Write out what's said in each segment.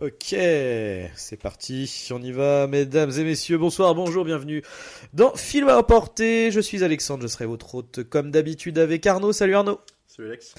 Ok, c'est parti, on y va, mesdames et messieurs, bonsoir, bonjour, bienvenue dans Film à emporter. Je suis Alexandre, je serai votre hôte comme d'habitude avec Arnaud. Salut Arnaud. Salut Alex.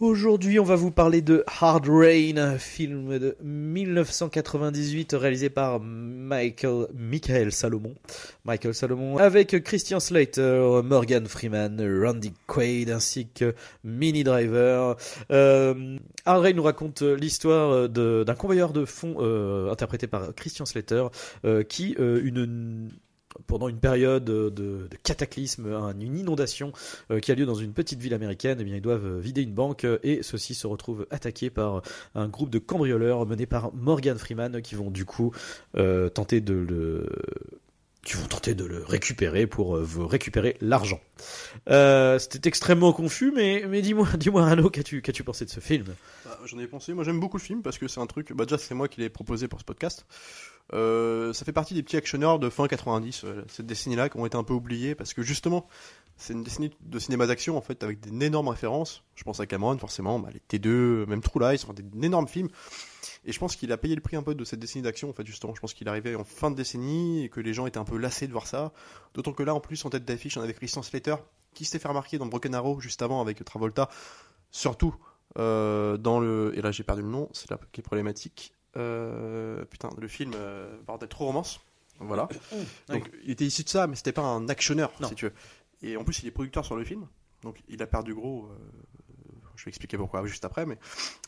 Aujourd'hui, on va vous parler de Hard Rain, film de 1998 réalisé par Michael, Michael Salomon, Michael Salomon, avec Christian Slater, Morgan Freeman, Randy Quaid ainsi que Mini Driver. Euh, Hard Rain nous raconte l'histoire d'un convoyeur de fonds euh, interprété par Christian Slater euh, qui, euh, une pendant une période de, cataclysme, un- une inondation euh, qui a lieu dans une petite ville américaine, eh ils doivent euh, vider une banque euh, et ceux-ci se retrouvent attaqués par un groupe de cambrioleurs menés par Morgan Freeman qui vont du coup tenter de le de le récupérer pour euh, vous récupérer l'argent. Euh, C'était extrêmement confus, mais, mais dis-moi, dis-moi Arnaud, qu'as-tu pensé de ce film? Bah, J'en ai pensé. Moi, j'aime beaucoup le film parce que c'est un truc. Bah, déjà, c'est moi qui l'ai proposé pour ce podcast. Euh, ça fait partie des petits actionneurs de fin 90, euh, cette décennie-là, qui ont été un peu oubliés parce que justement, c'est une décennie de cinéma d'action en fait, avec des énormes références. Je pense à Cameron, forcément, bah, les T2, même True Lies, enfin, des énormes films. Et je pense qu'il a payé le prix un peu de cette décennie d'action, en fait, justement. Je pense qu'il arrivait en fin de décennie et que les gens étaient un peu lassés de voir ça. D'autant que là, en plus, en tête d'affiche, on avait Christian Slater, qui s'était fait remarquer dans Broken Arrow juste avant avec Travolta, surtout euh, dans le. Et là, j'ai perdu le nom, c'est là qui est problématique. Euh, putain, le film euh, Bordel, trop romance. Voilà. Donc, il était issu de ça, mais c'était pas un actionneur, Non. si tu veux. Et en plus, il est producteur sur le film, donc il a perdu gros. euh, je vais expliquer pourquoi juste après, mais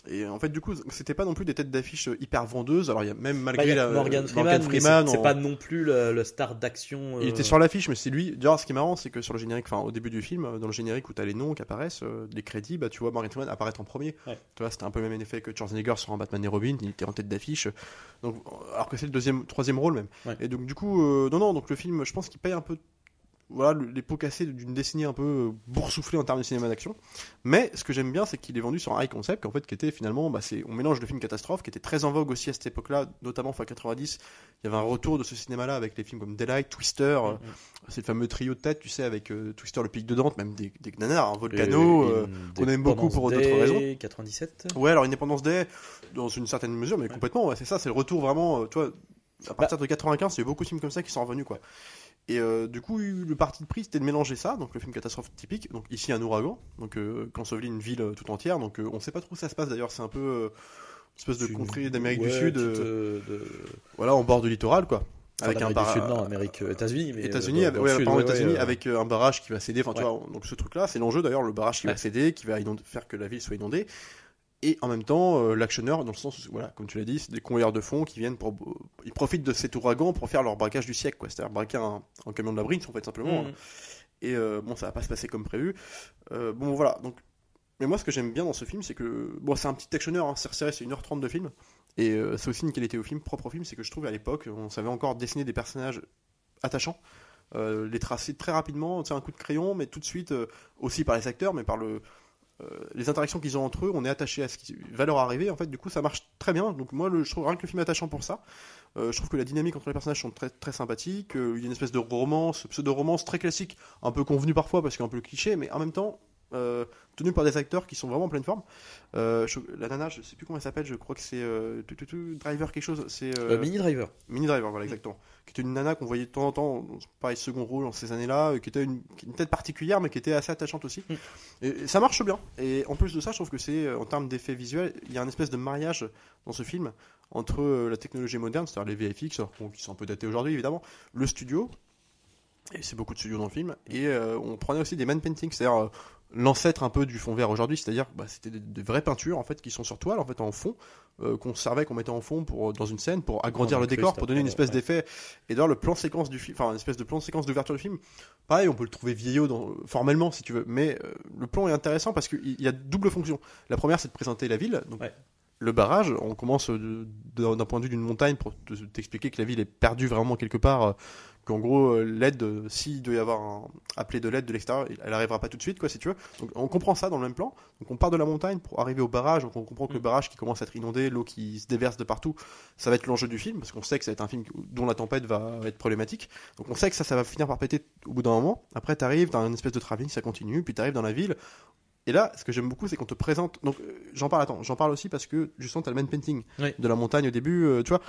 et en fait du coup c'était pas non plus des têtes d'affiche hyper vendeuses. Alors il y a même Bah, malgré il y a la- Morgan Freeman, Freeman, c'est en- pas non plus le, le star d'action. il euh, était sur l'affiche, mais c'est lui. D'ailleurs, ce qui est marrant, c'est que sur le générique, enfin au début du film, euh, dans le générique où t'as les noms qui apparaissent, euh, les crédits, bah tu vois Morgan Freeman apparaître en premier. Ouais. Tu vois, c'était un peu le même effet que Schwarzenegger sur un Batman et Robin, il était en tête d'affiche. Donc, euh, alors que c'est le deuxième, troisième rôle même. Ouais. Et donc du coup, euh, non non, donc le film, je pense qu'il paye un peu. Voilà, le- les pots cassés d'une décennie un peu euh, boursouflée en termes de cinéma d'action. Mais ce que j'aime bien, c'est qu'il est vendu sur un high concept, qu'en fait, qui était finalement, bah, c'est, on mélange le film catastrophe, qui était très en vogue aussi à cette époque-là, notamment fin 90. Il y avait un retour de ce cinéma-là avec les films comme Daylight, Twister, euh, c'est le fameux trio de tête, tu sais, avec euh, Twister, le pic de Dante, même des, des nanars, un volcano. euh, qu'on aime beaucoup pour d'autres raisons. Day, 97. Ouais, alors Independence Day, dans une certaine mesure, mais complètement, ouais, c'est ça, c'est le retour vraiment, euh, tu vois, à partir de 95, il y a eu beaucoup de films comme ça qui sont revenus, quoi. Et euh, du coup, le parti de pris, c'était de mélanger ça, donc le film catastrophe typique, donc ici un ouragan, donc euh, qu'ensevelit une ville euh, tout entière, donc euh, on sait pas trop où ça se passe d'ailleurs, c'est un peu une espèce de une- contrée d'Amérique du Sud, petite, de- voilà, en bord du littoral, quoi. Enfin, Avec un d'Amérique du bar- Sud, non, Amérique, États-Unis, mais États-Unis, avec, ouais, ouais, avec un barrage qui va céder. Enfin, tu vois, donc ce truc-là, c'est l'enjeu d'ailleurs, le barrage qui va céder, qui va faire que la ville soit inondée. Et en même temps, euh, l'actionneur, dans le sens où, voilà, comme tu l'as dit, c'est des convoyeurs de fonds qui viennent pour. Ils profitent de cet ouragan pour faire leur braquage du siècle, quoi. C'est-à-dire braquer un, un camion de la Brinks, en fait, simplement. Mhm. Et euh, bon, ça va pas se passer comme prévu. Euh, bon, voilà. Donc, mais moi, ce que j'aime bien dans ce film, c'est que bon, c'est un petit actionneur. Hein, c'est resserré, c'est 1h30 de film. Et euh, c'est aussi une qualité au film, propre au film, c'est que je trouve à l'époque, on savait encore dessiner des personnages attachants, euh, les tracer très rapidement, c'est un coup de crayon, mais tout de suite euh, aussi par les acteurs, mais par le euh, les interactions qu'ils ont entre eux, on est attaché à ce qui va leur arriver. En fait, du coup, ça marche très bien. Donc moi, le, je trouve rien que le film attachant pour ça. Euh, je trouve que la dynamique entre les personnages sont très très sympathiques. Euh, il y a une espèce de romance, pseudo-romance très classique, un peu convenue parfois parce qu'un peu cliché, mais en même temps euh, par des acteurs qui sont vraiment en pleine forme. Euh, je- la nana, je sais plus comment elle s'appelle, je crois que c'est euh, Driver quelque chose. C'est euh, Euh, Mini Driver. Mini Driver, voilà, exactement. Qui était une nana qu'on voyait de temps en temps, pareil, second rôle dans ces années-là, qui était une, tête particulière, mais qui était assez attachante aussi. Mm. Et, et ça marche bien. Et en plus de ça, je trouve que c'est, en termes d'effets visuels, il y a un espèce de mariage dans ce film entre la technologie moderne, c'est-à-dire les VFX, qui sont un peu datés aujourd'hui évidemment, le studio, et c'est beaucoup de studios dans le film, et euh, on prenait aussi des man paintings, c'est-à-dire l'ancêtre un peu du fond vert aujourd'hui, c'est-à-dire bah, c'était des, des vraies peintures en fait qui sont sur toile en fait en fond euh, qu'on servait, qu'on mettait en fond pour dans une scène pour agrandir le décor, pour donner une espèce ouais. d'effet. Et d'ailleurs le plan séquence du film, enfin une espèce de plan séquence d'ouverture du film, pareil, on peut le trouver vieillot dans, formellement si tu veux, mais euh, le plan est intéressant parce qu'il y a double fonction. La première c'est de présenter la ville, donc Ouais. le barrage, on commence d'un point de vue d'une montagne pour te- t'expliquer que la ville est perdue vraiment quelque part. Qu'en gros, euh, l'aide, euh, s'il doit y avoir un, appelé de l'aide de l'extérieur, elle arrivera pas tout de suite, quoi, si tu veux. Donc on comprend ça dans le même plan. Donc on part de la montagne pour arriver au barrage. Donc on comprend que le Mm. barrage qui commence à être inondé, l'eau qui se déverse de partout, ça va être l'enjeu du film parce qu'on sait que ça va être un film dont la tempête va être problématique. Donc on sait que ça, ça va finir par péter au bout d'un moment. Après, t'arrives, t'as une espèce de travelling, ça continue, puis t'arrives dans la ville. Et là, ce que j'aime beaucoup, c'est qu'on te présente. Donc, euh, j'en parle. Attends, j'en parle aussi parce que justement, t'as le main painting Oui. de la montagne au début, euh, tu vois,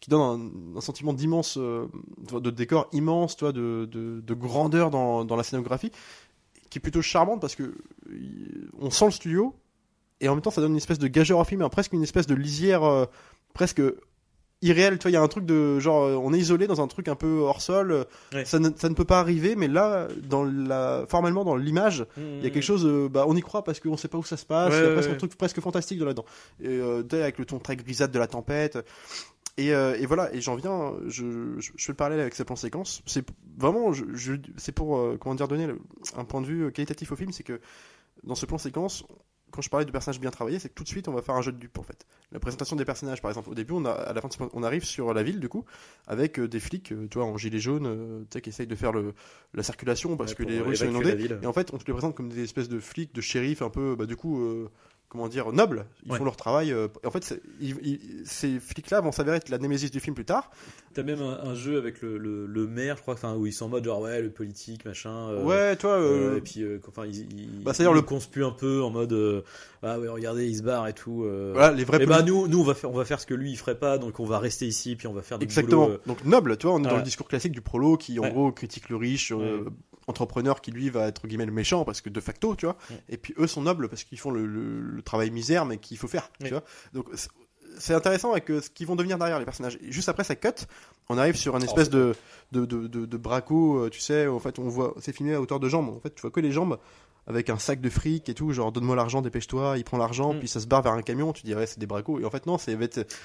qui donne un, un sentiment d'immense, euh, de décor immense, tu vois, de, de, de grandeur dans, dans la scénographie, qui est plutôt charmante parce que euh, on sent le studio et en même temps, ça donne une espèce de gageure au film, hein, presque une espèce de lisière, euh, presque irréel. Tu vois, il y a un truc de genre, on est isolé dans un truc un peu hors sol. Ouais. Ça, ne, ça ne peut pas arriver, mais là, dans la, formellement, dans l'image, il y a quelque chose, euh, bah, on y croit parce qu'on sait pas où ça se passe. Ouais, il y a ouais, presque ouais. un truc presque fantastique de là-dedans. Et avec le ton très grisâtre de la tempête. Et, euh, et voilà, et j'en viens, je, je, je fais le parallèle avec ce plan séquence. C'est vraiment, je, je- c'est pour, euh, comment dire, donner le- un point de vue euh, qualitatif au film, c'est que dans ce plan séquence, quand je parlais de personnages bien travaillés, c'est que tout de suite on va faire un jeu de dupes en fait. La présentation des personnages, par exemple, au début, on a, à la fin, on arrive sur la ville du coup, avec des flics, tu vois, en gilet jaune, tu sais, qui essayent de faire le, la circulation parce Ouais, que les rues sont inondées. Et en fait, on te les présente comme des espèces de flics, de shérifs, un peu, bah, du coup, euh, comment dire, nobles. Ils Ouais. font leur travail. euh, en fait, c'est- ils- ils- ces flics-là vont s'avérer être la némésis du film plus tard. T'as même un, un jeu avec le, le, le maire, je crois, enfin, où ils sont en mode genre ouais, le politique, machin. euh, ouais, toi. euh, euh, et puis, enfin, ils, ils, Bah, c'est-à-dire ils le- conspuent un peu en mode ah ouais, regardez, il se barre et tout. voilà, les vrais et bah nous, nous on va faire, on va faire ce que lui il ferait pas, donc on va rester ici, puis on va faire du Exactement. boulot, Donc noble, tu vois, on est dans le discours classique du prolo qui en Ouais. gros critique le riche, Ouais. Entrepreneur qui lui va être guillemets le méchant parce que de facto, tu vois. Et puis eux sont nobles parce qu'ils font le, le- le travail misère mais qu'il faut faire, tu vois. Donc c'est- intéressant avec euh, ce qu'ils vont devenir derrière les personnages. Et juste après ça cut, on arrive sur une Alors, espèce de de, de, de, de braco, euh, tu sais, en fait on voit, c'est filmé à hauteur de jambes. En fait tu vois que les jambes avec un sac de fric et tout, genre donne-moi l'argent, dépêche-toi, il prend l'argent, Mm. puis ça se barre vers un camion, tu dis ouais c'est des bracos. Et en fait non, c'est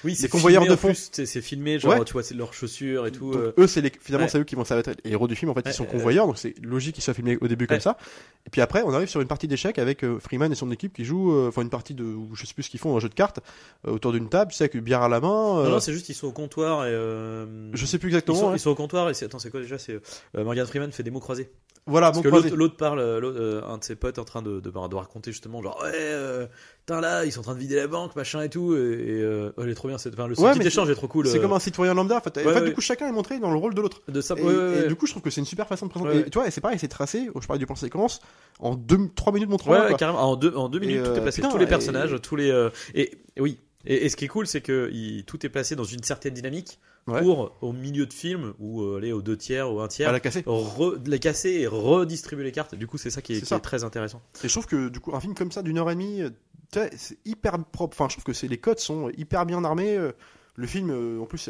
Oui, c'est convoyeurs de fond. c'est filmé, genre Ouais. tu vois, c'est leurs chaussures et tout. Donc, euh, eux, c'est finalement, ouais. c'est eux qui vont être les héros du film. En fait, Ouais, ils sont ouais, convoyeurs, donc c'est logique qu'ils soient filmés au début comme ça. Et puis après, on arrive sur une partie d'échecs avec euh, Freeman et son équipe qui jouent, euh, enfin une partie de, je sais plus ce qu'ils font, un jeu de cartes euh, autour d'une table, tu sais, avec une bière à la main. euh, Non, non, c'est juste ils sont au comptoir et. euh, je sais plus Ils exactement. sont, ils sont au comptoir et c'est attends c'est quoi déjà c'est euh, Morgan Freeman fait des mots croisés Voilà, parce bon que l'autre parle euh, euh, un de ses potes est en train de, de, de raconter justement genre ouais euh, là ils sont en train de vider la banque machin et tout et, et, euh, elle est trop bien cette enfin le Ouais, petit échange est trop cool C'est euh, comme un citoyen lambda. En fait, en Ouais, fait, ouais. du coup, chacun est montré dans le rôle de l'autre. de ça Et, du coup, je trouve que c'est une super façon de présenter. Et tu vois, et c'est pareil, c'est tracé. Je parlais du plan séquence en 2 3 minutes mon travail. ouais, carrément en deux en deux minutes tout euh, est placé putain, tous les personnages tous les euh, et, oui et, et ce qui est cool c'est que il- tout est placé dans une certaine dynamique Ouais. pour au milieu de film ou euh, aller aux deux tiers ou un À tiers la casser. re- les casser et redistribuer les cartes du coup c'est ça qui est, C'est qui ça. est très intéressant Et je trouve que du coup, un film comme ça d'une heure et demie, c'est hyper propre. Enfin, je trouve que c'est les codes sont hyper bien armés. euh, Le film, euh, en plus,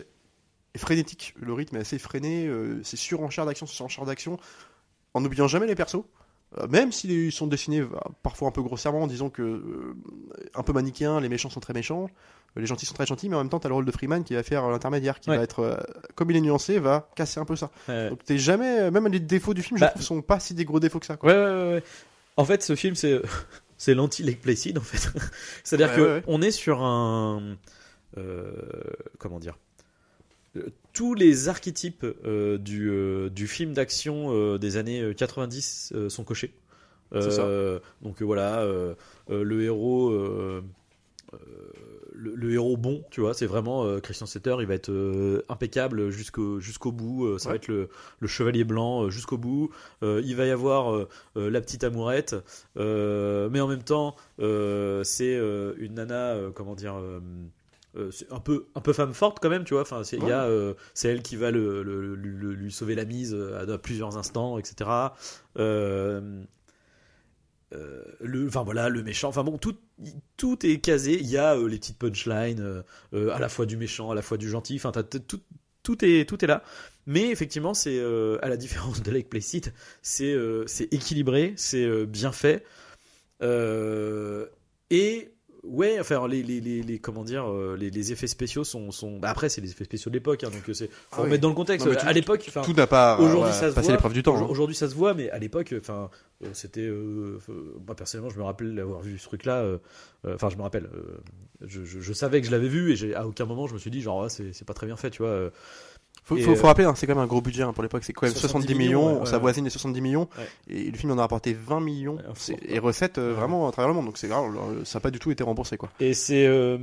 est frénétique. Le rythme est assez freiné. C'est surenchère d'action, surenchère d'action, en n'oubliant jamais les persos. Euh, Même s'ils sont dessinés euh, parfois un peu grossièrement, en disant que euh, un peu manichéens, les méchants sont très méchants, les gentils sont très gentils, mais en même temps, t'as le rôle de Freeman qui va faire l'intermédiaire, qui Ouais. va être, euh, comme il est nuancé, va casser un peu ça. Ouais. Donc t'es jamais, même les défauts du film, je Bah, trouve, sont pas si des gros défauts que ça. quoi. Ouais, ouais. En fait, ce film, c'est c'est l'anti-Lake Placid, en fait. C'est-à-dire Ouais, que ouais, ouais. on est sur un euh, comment dire tous les archétypes euh, du, euh, du film d'action euh, des années euh, 90 euh, sont cochés. Ça. Euh, donc euh, voilà, euh, euh, le héros, euh, euh, le, le héros bon, tu vois, c'est vraiment euh, Christian Setter, il va être euh, impeccable jusqu'au jusqu'au bout. euh, ça va être le, le chevalier blanc euh, jusqu'au bout. Euh, il va y avoir euh, euh, la petite amourette, euh, mais en même temps, euh, c'est euh, une nana, euh, comment dire. Euh, euh, c'est un peu un peu femme forte quand même tu vois. Enfin c'est a euh, c'est elle qui va le, le- le- le- lui sauver la mise à, à plusieurs instants etc euh, euh, le enfin voilà le méchant. Enfin bon tout tout est casé. Il y a euh, les petites punchlines euh, euh, à la fois du méchant à la fois du gentil. Enfin tout tout est tout est là. Mais effectivement c'est euh, à la différence de Lake Placid c'est euh, c'est équilibré c'est euh, bien fait. Euh, et ouais, enfin les, les, les, les- comment dire, euh, les, les effets spéciaux sont, sont... bah, après c'est les effets spéciaux de l'époque, hein, donc euh, c'est faut Ah oui. remettre dans le contexte. Non, tout- à l'époque, Tout n'a pas aujourd'hui ouais, ça se passé l'épreuve du temps. Hein. Aujourd'hui ça se voit, mais à l'époque, enfin, euh, c'était, euh, euh, moi personnellement, je me rappelle d'avoir vu ce truc-là. euh, euh, Enfin, je me rappelle, euh, je, je, je savais que je l'avais vu et à aucun moment je me suis dit genre ah, c'est c'est pas très bien fait, tu vois. Faut, Et, faut, euh, faut rappeler, hein, c'est quand même un gros budget hein, pour l'époque. C'est quand même 70 70 millions, millions, ouais, ça ouais. voisine les 70 millions. Et le film en a rapporté 20 millions. Faut- et recettes euh, vraiment à travers le monde. Donc c'est grave, euh, ça n'a pas du tout été remboursé quoi. Et c'est, euh,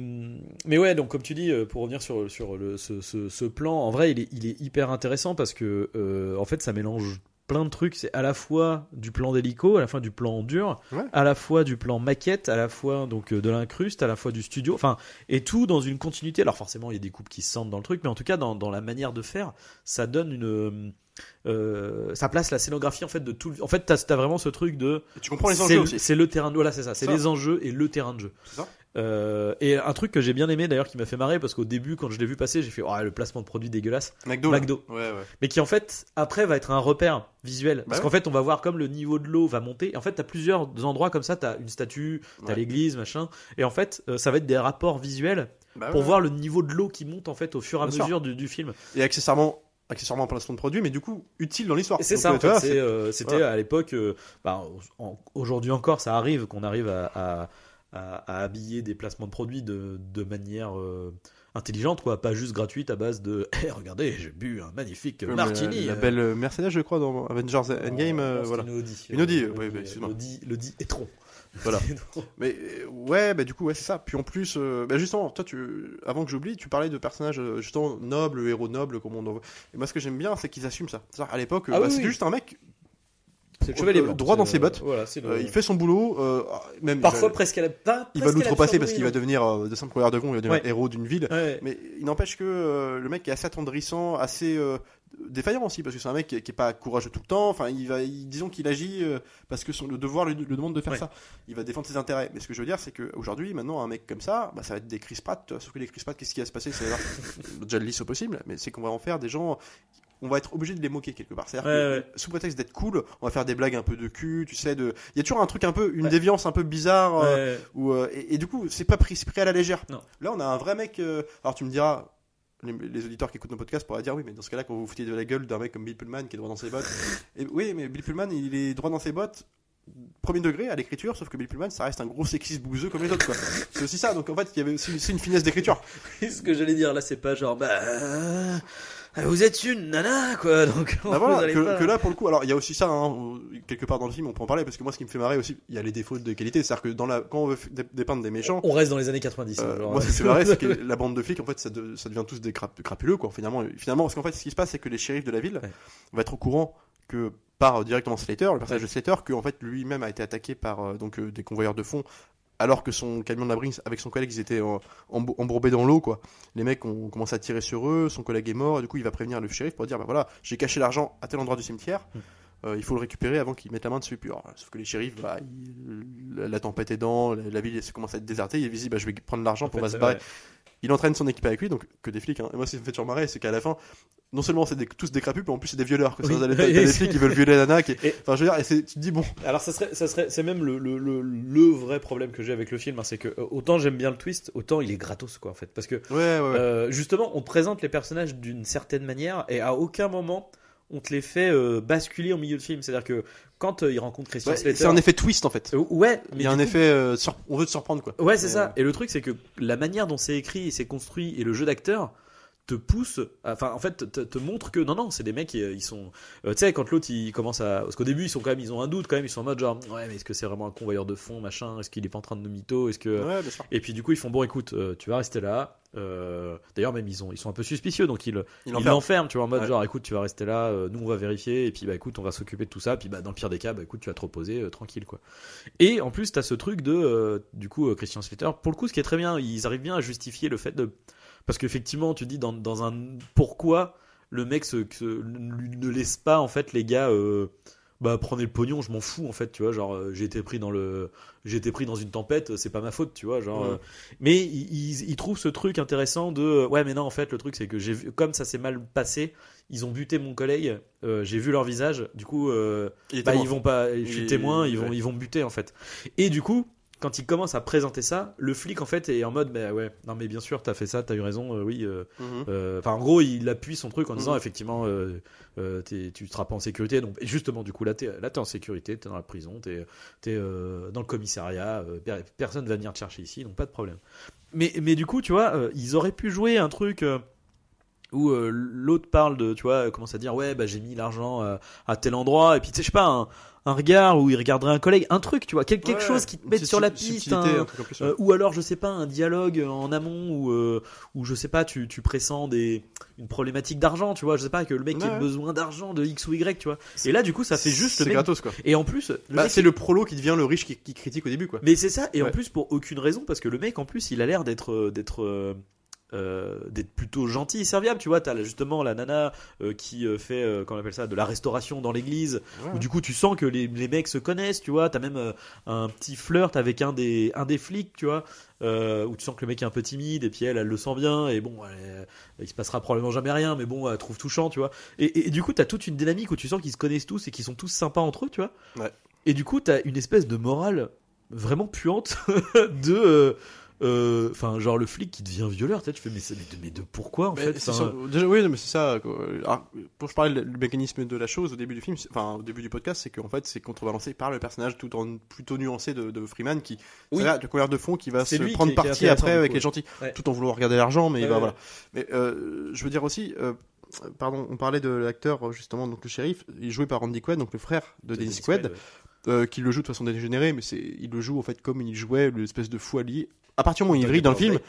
mais ouais, donc comme tu dis, pour revenir sur sur le, ce, ce, ce plan, en vrai, il est il est hyper intéressant parce que euh, en fait, ça mélange plein de trucs. C'est à la fois du plan d'hélico, à la fois du plan dur, Ouais. à la fois du plan maquette, à la fois donc euh, de l'incruste, à la fois du studio. Enfin, et tout dans une continuité. Alors forcément, il y a des coupes qui se sentent dans le truc, mais en tout cas, dans dans la manière de faire, ça donne une euh, ça place la scénographie en fait de tout. En fait, t'as as vraiment ce truc de Et tu comprends les enjeux aussi. c'est le terrain de voilà c'est ça c'est les enjeux et le terrain de jeu ça Euh, et un truc que j'ai bien aimé d'ailleurs qui m'a fait marrer parce qu'au début quand je l'ai vu passer j'ai fait oh, le placement de produit dégueulasse McDo. McDo. Ouais, ouais. mais qui en fait après va être un repère visuel parce ouais. qu'en fait on va voir comme le niveau de l'eau va monter et en fait t'as plusieurs endroits comme ça t'as une statue t'as l'église machin et en fait euh, ça va être des rapports visuels Bah pour voir le niveau de l'eau qui monte en fait au fur et à mesure du, du film Et accessoirement, accessoirement un placement de produit, mais du coup utile dans l'histoire. C'est ça, en fait. euh, C'était voilà. à l'époque. euh, bah, en- aujourd'hui encore, ça arrive qu'on arrive à, à, à- à habiller des placements de produits de, de manière euh, intelligente, quoi, pas juste gratuite à base de Eh, regardez, j'ai bu un magnifique Comme martini. La, la euh, belle Mercedes, je crois, dans Avengers Endgame. euh, voilà. Une Audi. Une Audi, bah, excuse-moi. L'Audi, l'Audi e-tron. Voilà. Mais euh, ouais, bah du coup, ouais, c'est ça. Puis en plus, euh, bah, justement, toi, tu, avant que j'oublie, tu parlais de personnages euh, justement nobles, héros nobles, comme on en veut. Et moi, ce que j'aime bien, c'est qu'ils assument ça. C'est-à-dire, à l'époque, Ah bah, oui, c'était oui. juste un mec, le chevalier euh, blanc. droit dans ses bottes. Voilà, c'est le- euh, il fait son boulot, euh, même il Parfois va, presque à la. pas- il va l'outrepasser parce qu'il va devenir euh, de simple coureur de con, il va devenir Ouais. héros d'une ville. Ouais. Mais il n'empêche que euh, le mec est assez attendrissant, assez euh, défaillant aussi, parce que c'est un mec qui, qui est pas courageux tout le temps. Enfin, il va, il- disons qu'il agit euh, parce que son, le devoir lui, le demande de faire Ouais. ça. Il va défendre ses intérêts. Mais ce que je veux dire, c'est qu'aujourd'hui, maintenant, un mec comme ça, bah, ça va être des Chris Pratt. Sauf que les Chris Pratt, qu'est-ce qui va se passer? C'est déjà le lisse au possible, mais c'est qu'on va en faire des gens. On va être obligé de les moquer quelque part. C'est-à-dire Ouais, que, ouais. sous prétexte d'être cool, on va faire des blagues un peu de cul, tu sais. De... Il y a toujours un truc un peu, une déviance un peu bizarre. euh, euh, et, et du coup, c'est pas pris, pris à la légère. Non. Là, on a un vrai mec. euh, alors, tu me diras, les, les auditeurs qui écoutent nos podcasts pourraient dire oui, mais dans ce cas-là, quand vous vous foutez de la gueule d'un mec comme Bill Pullman qui est droit dans ses bottes. et, oui, mais Bill Pullman, il est droit dans ses bottes. Premier degré à l'écriture, sauf que Bill Pullman, ça reste un gros sexiste bouseux comme les autres, quoi. C'est aussi ça, donc en fait, il y avait aussi c'est une finesse d'écriture. Ce que j'allais dire là, c'est pas genre, bah. Euh, Vous êtes une nana, quoi. Donc, Bah voilà, que, pas- que là, pour le coup, alors il y a aussi ça, hein, quelque part dans le film, on peut en parler, parce que moi, ce qui me fait marrer aussi, il y a les défauts de qualité, c'est-à-dire que dans la, quand on veut dépeindre des méchants, On reste dans les années 90. hein, Euh, genre, moi, ce qui me fait marrer, c'est que la bande de flics, en fait, ça, de- ça devient tous des crap- crapuleux, quoi. Finalement, finalement, parce qu'en fait, ce qui se passe, c'est que les shérifs de la ville Ouais. vont être au courant que par euh, directement Slater, le personnage Ouais. de Slater, que en fait lui-même a été attaqué par euh, donc euh, des convoyeurs de fond, alors que son camion de la Brinks avec son collègue, ils étaient emb- embourbés dans l'eau, quoi. Les mecs ont commencé à tirer sur eux, son collègue est mort, et du coup, il va prévenir le shérif pour dire, bah voilà, j'ai caché l'argent à tel endroit du cimetière. Hmm. euh, il faut le récupérer avant qu'il mette la main dessus. Puis, alors, sauf que les shérifs, bah, ils- la, tempête est dans, la, la ville commence à être désertée. Il est visible, bah, je vais prendre l'argent En pour va se ouais. barrer. Il entraîne son équipe avec lui, donc que des flics. Hein. Et moi, ce qui me fait toujours marrer, c'est qu'à la fin, non seulement c'est tous des crapus, mais en plus c'est des violeurs. Que Oui. t'as des flics qui veulent violer la. Et- Enfin, je veux dire, et tu te dis bon. Alors ça serait, ça serait, c'est même le, le, le, le vrai problème que j'ai avec le film, hein, c'est que euh, autant j'aime bien le twist, autant il est gratos quoi en fait, parce que Ouais, ouais, ouais. euh, justement on te présente les personnages d'une certaine manière et à aucun moment on te les fait euh, basculer au milieu du film, c'est-à-dire que quand euh, il rencontre Christian Ouais, Slater, c'est un effet twist en fait. Euh, ouais, mais Il y a un coup, effet. On veut te surprendre quoi. Ouais, c'est ça. Et le truc, c'est que la manière dont c'est écrit et c'est construit et le jeu d'acteur te pousse, enfin en fait te, te montre que non non c'est des mecs ils, ils sont, euh, tu sais quand l'autre il commence à, parce qu'au début ils sont quand même ils ont un doute quand même ils sont en mode genre ouais mais est-ce que c'est vraiment un convoyeur de fond machin, est-ce qu'il est pas en train de nous mytho, est-ce que Ouais, et puis du coup ils font bon écoute euh, tu vas rester là, Euh, d'ailleurs même ils ont ils sont un peu suspicieux donc ils Il ils enferme. l'enferment tu vois en mode Ouais. genre écoute tu vas rester là, nous on va vérifier et puis bah écoute on va s'occuper de tout ça puis bah dans le pire des cas bah écoute tu vas te reposer tranquille quoi. Et en plus, t'as ce truc de, du coup, Christian Slater. Pour le coup, ce qui est très bien, ils arrivent bien à justifier le fait de, parce qu'effectivement, tu dis dans, dans un pourquoi le mec se, se- lui ne laisse pas en fait les gars. euh, bah prenez le pognon, je m'en fous en fait, tu vois, genre euh, j'ai été pris dans le j'ai été pris dans une tempête, c'est pas ma faute, tu vois, genre Ouais. euh, mais ils, ils, ils trouvent ce truc intéressant de euh, ouais mais non en fait le truc c'est que j'ai comme ça s'est mal passé, ils ont buté mon collègue, euh, j'ai vu leur visage, du coup euh, Il bah, ils vont pas je suis Il- témoin ils vont ouais. ils vont me buter en fait et du coup quand il commence à présenter ça, le flic en fait est en mode, bah ouais, non mais bien sûr, t'as fait ça, t'as eu raison, euh, oui. euh, Mhm. euh, Enfin, en gros, il appuie son truc en disant Mhm. effectivement, euh, t'es- tu seras pas en sécurité. Donc, et justement, du coup, là, t'es là, t'es en sécurité, t'es dans la prison, t'es es, dans le commissariat, per- personne va venir te chercher ici, donc pas de problème. Mais, mais du coup, tu vois, ils auraient pu jouer un truc. Euh, où euh, l'autre parle de, tu vois, commence à dire ouais bah j'ai mis l'argent euh, à tel endroit. Et puis tu sais je sais pas un, un regard où il regarderait un collègue, un truc tu vois quelque, quelque Ouais, chose qui te mette sur la piste, un- un euh, ou alors je sais pas un dialogue en amont où euh, où je sais pas tu tu pressens des une problématique d'argent tu vois. Je sais pas que le mec Ouais, ait besoin d'argent de x ou y tu vois. Et là du coup ça fait juste C'est gratos quoi. et en plus Bah, c'est le prolo qui devient le riche qui, qui critique au début quoi. mais c'est ça, et en plus pour aucune raison, parce que le mec en plus il a l'air d'être euh, d'être euh, d'être plutôt gentil et serviable. Tu vois, t'as justement la nana euh, qui euh, fait, comment on appelle ça, de la restauration dans l'église, Ouais. où du coup tu sens que les, les mecs se connaissent. Tu vois, t'as même un petit flirt avec un des un des flics, tu vois. Où tu sens que le mec est un peu timide et puis elle elle le sent bien et bon elle- il se passera probablement jamais rien mais bon elle trouve touchant tu vois et, et- et du coup t'as toute une dynamique où tu sens qu'ils se connaissent tous et qu'ils sont tous sympas entre eux tu vois Ouais. et du coup, t'as une espèce de morale vraiment puante de. Euh, euh, Enfin, genre le flic qui devient violeur, tu fais, mais, mais, de, mais de pourquoi en Mais fait déjà, oui, non, mais c'est ça. quoi. Alors, pour je parlais du mécanisme de la chose au début du film, enfin au début du podcast, c'est qu'en fait c'est contrebalancé par le personnage tout en plutôt nuancé de, de Freeman qui, Oui. là, le couvert de fond qui va se prendre parti après avec les gentils, ouais. tout en voulant regarder l'argent, mais Ouais, bah ouais. voilà. Mais euh, je veux dire aussi. euh, Pardon, on parlait de l'acteur justement, donc le shérif, il est joué par Randy Quaid, donc le frère de, Dennis Quaid, ouais. Euh, qui le joue de façon dégénérée, mais c'est, il le joue en fait comme il jouait l'espèce de fou allié. À partir du moment où il Dans brille dans le film,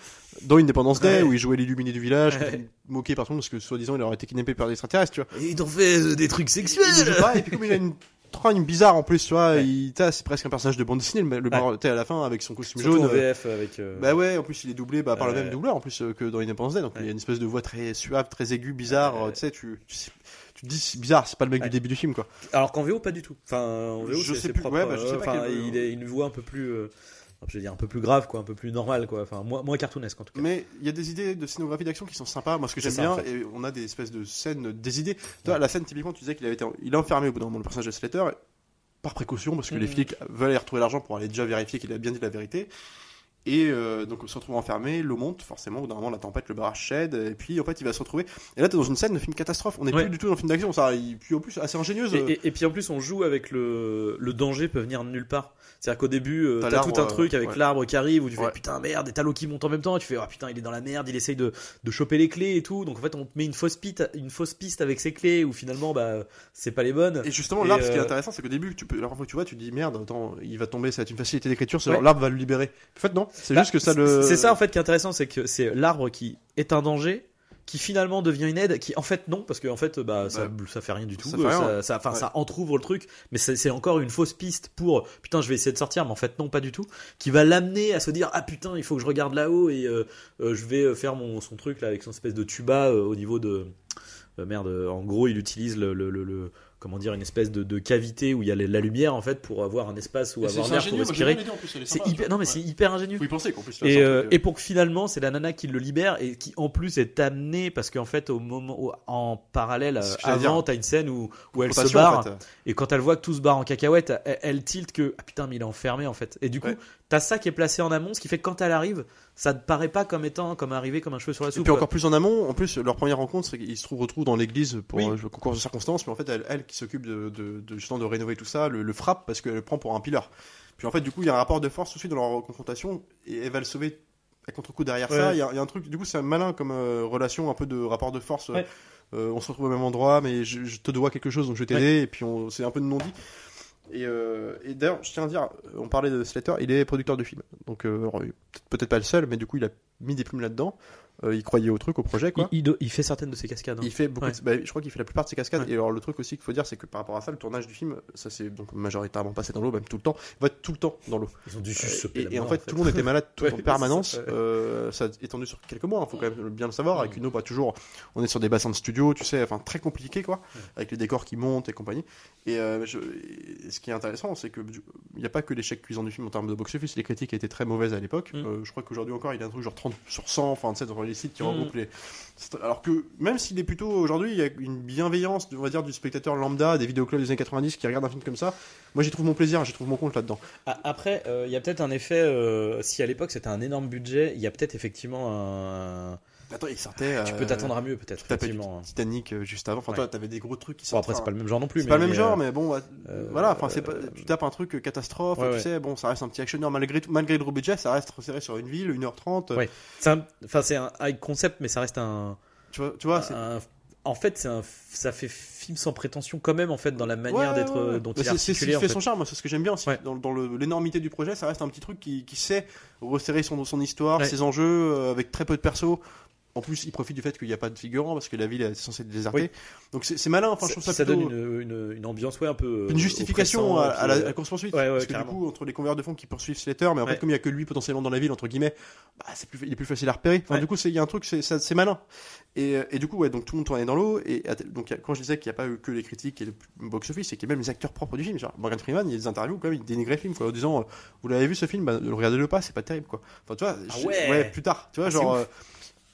dans Independence Day, Ouais. où il jouait l'illuminé du village, Ouais. moqué par tout le monde parce que soi-disant il aurait été kidnappé par des extraterrestres, tu vois. Et ils ont fait euh, des trucs sexuels Il bouge pas, et puis comme il a une trogne bizarre en plus, tu vois, Ouais. il, c'est presque un personnage de bande dessinée, le, le t'es à la fin avec son costume Surtout jaune. en euh, VF avec. euh, Bah ouais, en plus il est doublé bah, par le Ouais. même doubleur en plus que dans Independence Day, donc il y Ouais. a une espèce de voix très suave, très aiguë, bizarre, Ouais. tu sais, tu, tu, sais- tu te dis c'est bizarre, c'est pas le mec Ouais. du début du film quoi. Alors qu'en VO, pas du tout. Enfin, en VO, Je c'est sais plus, propre. ouais, bah, je sais euh, pas quel- il est une voix un peu plus. euh, je veux dire, un peu plus grave, quoi, un peu plus normal, quoi. Enfin, moins, moins cartoonesque en tout cas. Mais il y a des idées de scénographie d'action qui sont sympas. Moi, ce que C'est j'aime bien, en fait. et on a des espèces de scènes, des idées. Toi, la scène, typiquement, tu disais qu'il avait été, il est enfermé au bout d'un moment, le personnage de Slater, par précaution, parce que les Mhm. flics veulent aller retrouver l'argent pour aller déjà vérifier qu'il a bien dit la vérité. Et euh, donc, on se retrouve enfermé, l'eau monte, forcément, au bout d'un moment, la tempête, le barrage cède, et puis en fait, il va se retrouver. Et là, t'es dans une scène de film catastrophe. On n'est Ouais. plus du tout dans un film d'action, ça. il- Puis en plus, assez ingénieuse. Et, et- et puis en plus, on joue avec le, le danger peut venir de nulle part. C'est-à-dire qu'au début, euh, T'as tout un truc avec ouais. l'arbre qui arrive où tu fais Ouais. putain merde, et t'as l'eau qui monte en même temps, et tu fais ah putain, il est dans la merde, il essaye de, de choper les clés et tout. Donc en fait, on te met une fausse piste, une fausse piste avec ses clés où finalement, bah, c'est pas les bonnes. Et justement, Et, l'arbre, ce qui est euh, intéressant, c'est qu'au début, tu peux, alors, tu vois, tu dis merde, attends, il va tomber, ça va être une facilité d'écriture, l'arbre va le libérer. En fait, non, c'est Bah, juste que ça le. C'est ça en fait qui est intéressant, c'est que c'est l'arbre qui est un danger, qui finalement devient une aide, qui en fait non, parce que en fait bah, ça, ça fait rien du tout, ça euh, ça, ça, enfin, Ouais. ça entrouvre le truc, mais c'est encore une fausse piste pour putain je vais essayer de sortir, mais en fait non pas du tout, qui va l'amener à se dire ah putain il faut que je regarde là-haut et euh, euh, je vais faire mon son truc là avec son espèce de tuba euh, au niveau de euh, merde, euh, en gros il utilise le, le, le- le- comment dire une espèce de, de cavité où il y a la lumière en fait pour avoir un espace où Et avoir l'air pour respirer. C'est hyper, non mais c'est hyper ingénieux. Faut y penser plus. Et, euh, et pour que finalement c'est la nana qui le libère et qui en plus est amenée parce qu'en fait au moment en parallèle euh, avant t'as une scène où, où elle se barre en fait. et quand elle voit que tout se barre en cacahuète elle, elle tilte que ah putain mais il est enfermé en fait et du coup Ouais. t'as ça qui est placé en amont ce qui fait que quand elle arrive ça te paraît pas comme étant comme arrivé comme un cheveu sur la Et soupe puis encore plus en amont, en plus leur première rencontre, c'est qu'ils se trouvent, retrouvent dans l'église pour Oui. euh, le concours de circonstances, mais en fait elle, elle qui s'occupe de, de, de- justement de rénover tout ça, le, le frappe parce qu'elle le prend pour un pileur. Puis en fait du coup il y a un rapport de force aussi dans leur confrontation et elle va le sauver à contre-coup derrière ça. Il y, a, il y a un truc, du coup c'est malin comme euh, relation, un peu de rapport de force. Ouais. Euh, on se retrouve au même endroit, mais je, je te dois quelque chose donc je vais t'aider et puis c'est un peu de non-dit. Et, euh, et d'ailleurs, je tiens à dire, on parlait de Slater, il est producteur de film. Donc, euh, peut-être pas le seul, mais du coup, il a mis des plumes là-dedans. Euh, il croyait au truc, au projet, quoi. il, il do- il fait certaines de ses cascades hein. Il fait beaucoup Ouais. de- bah, je crois qu'il fait la plupart de ses cascades. Ouais. Et alors, le truc aussi qu'il faut dire, c'est que par rapport à ça, le tournage du film, ça s'est donc majoritairement passé dans l'eau, même tout le temps. Il va être tout le temps dans l'eau. ils ont dû juste Euh, Et, en fait, tout le monde était malade tout Ouais, en permanence. ça, ouais. Euh, ça a étendu sur quelques mois, il faut quand même bien le savoir. Avec une eau, pas toujours. On est sur des bassins de studio, tu sais, enfin très compliqué quoi, avec les décors qui montent et compagnie. Et euh, je- et ce qui est intéressant, c'est que du- il n'y a pas que l'échec cuisant du film en termes de box-office. Les critiques étaient très mauvaises à l'époque. Mm. Euh, je crois qu'aujourd'hui encore, il y a un truc genre 50 sur 100, enfin, tu sais, les sites qui Mhm. regroupent les. Alors que même s'il est plutôt aujourd'hui, il y a une bienveillance, on va dire, du spectateur lambda des vidéoclubs des années 90 qui regarde un film comme ça. Moi, j'y trouve mon plaisir, j'y trouve mon compte là-dedans. A- Après, euh, il y a peut-être un effet. euh, si à l'époque c'était un énorme budget, il y a peut-être effectivement un. Attends, il sortait. Tu euh, peux t'attendre à mieux, peut-être. Effectivement. Titanic euh, juste avant. Enfin, Ouais. toi, t'avais des gros trucs qui Bon, sortent. après, c'est enfin, pas le même genre non plus. C'est pas le même genre, mais, mais bon, euh, voilà. Enfin, c'est euh, Tu tapes un truc euh, catastrophe, Ouais, tu ouais. sais. Bon, ça reste un petit actionneur malgré tout, malgré le gros budget, ça reste resserré sur une ville, 1h30. Ouais. un- Enfin, c'est un high concept, mais ça reste un. Tu vois, tu vois, un- En fait, c'est un... ça fait film sans prétention quand même, en fait, dans la manière d'être, dont il est c'est- ce qui fait son charme, c'est ce que j'aime bien. Dans, dans l'énormité du projet, ça reste un petit truc qui, qui sait resserrer son, son histoire, ses enjeux, euh, avec très peu de persos. En plus, il profite du fait qu'il n'y a pas de figurants parce que la ville est censée être désertée. Oui. Donc c'est malin. Enfin, je trouve ça, ça plutôt- donne une, une, une ambiance, ouais, un peu. une euh, justification à, la, à euh, course poursuite. Ouais, ouais, parce que du coup, entre les convoyeurs de fonds qui poursuivent Slater, mais en fait, comme il y a que lui potentiellement dans la ville entre guillemets, bah, c'est plus, il est plus facile à repérer. Enfin, du coup, il y a un truc, c'est malin. Et, euh, et du coup, ouais, donc tout le monde tournait dans l'eau. Et donc quand je disais qu'il n'y a pas eu que les critiques et le box-office, c'est qu'il y a même les acteurs propres du film. Genre Morgan Freeman, il y a des interviews quand même, il dénigrait le film, quoi, en disant, vous l'avez vu ce film, bah, regardez-le pas, c'est pas terrible, quoi. Enfin, tu vois, Ah ouais. plus tard, tu vois, Ah, genre.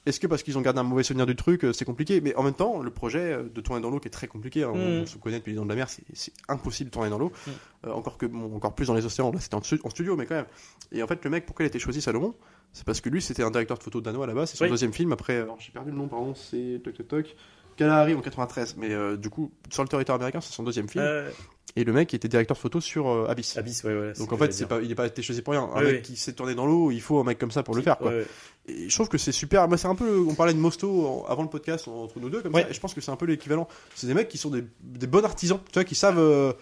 Est-ce que parce qu'ils ont gardé un mauvais souvenir du truc, euh, c'est compliqué? Mais en même temps, le projet euh, de tourner dans l'eau qui est très compliqué, hein, on, Mm. on se connaît depuis les dents de la mer, c'est- c'est impossible de tourner dans l'eau. Mm. Euh, encore que bon, encore plus dans les océans, là c'était en, stu- en studio, mais quand même. Et en fait, le mec, pourquoi il a été choisi Salomon? C'est parce que lui, c'était un directeur de photo danois là-bas, c'est son Oui. deuxième film. Après, alors, j'ai perdu le nom, pardon, c'est toc toc toc. Kalahari en 93, mais euh, du coup, sur le territoire américain, c'est son deuxième film. Euh, Et le mec était directeur photo sur euh, Abyss. Abyss, ouais, ouais. Donc en fait, c'est pas, il n'est pas été choisi pour rien. Un mec qui sait tourner dans l'eau, il faut un mec comme ça pour le faire, quoi. Et je trouve que c'est super. Moi, c'est un peu. On parlait de Mosto avant le podcast entre nous deux, comme ça. Et je pense que c'est un peu l'équivalent. C'est des mecs qui sont des, des bons artisans, tu vois, qui savent.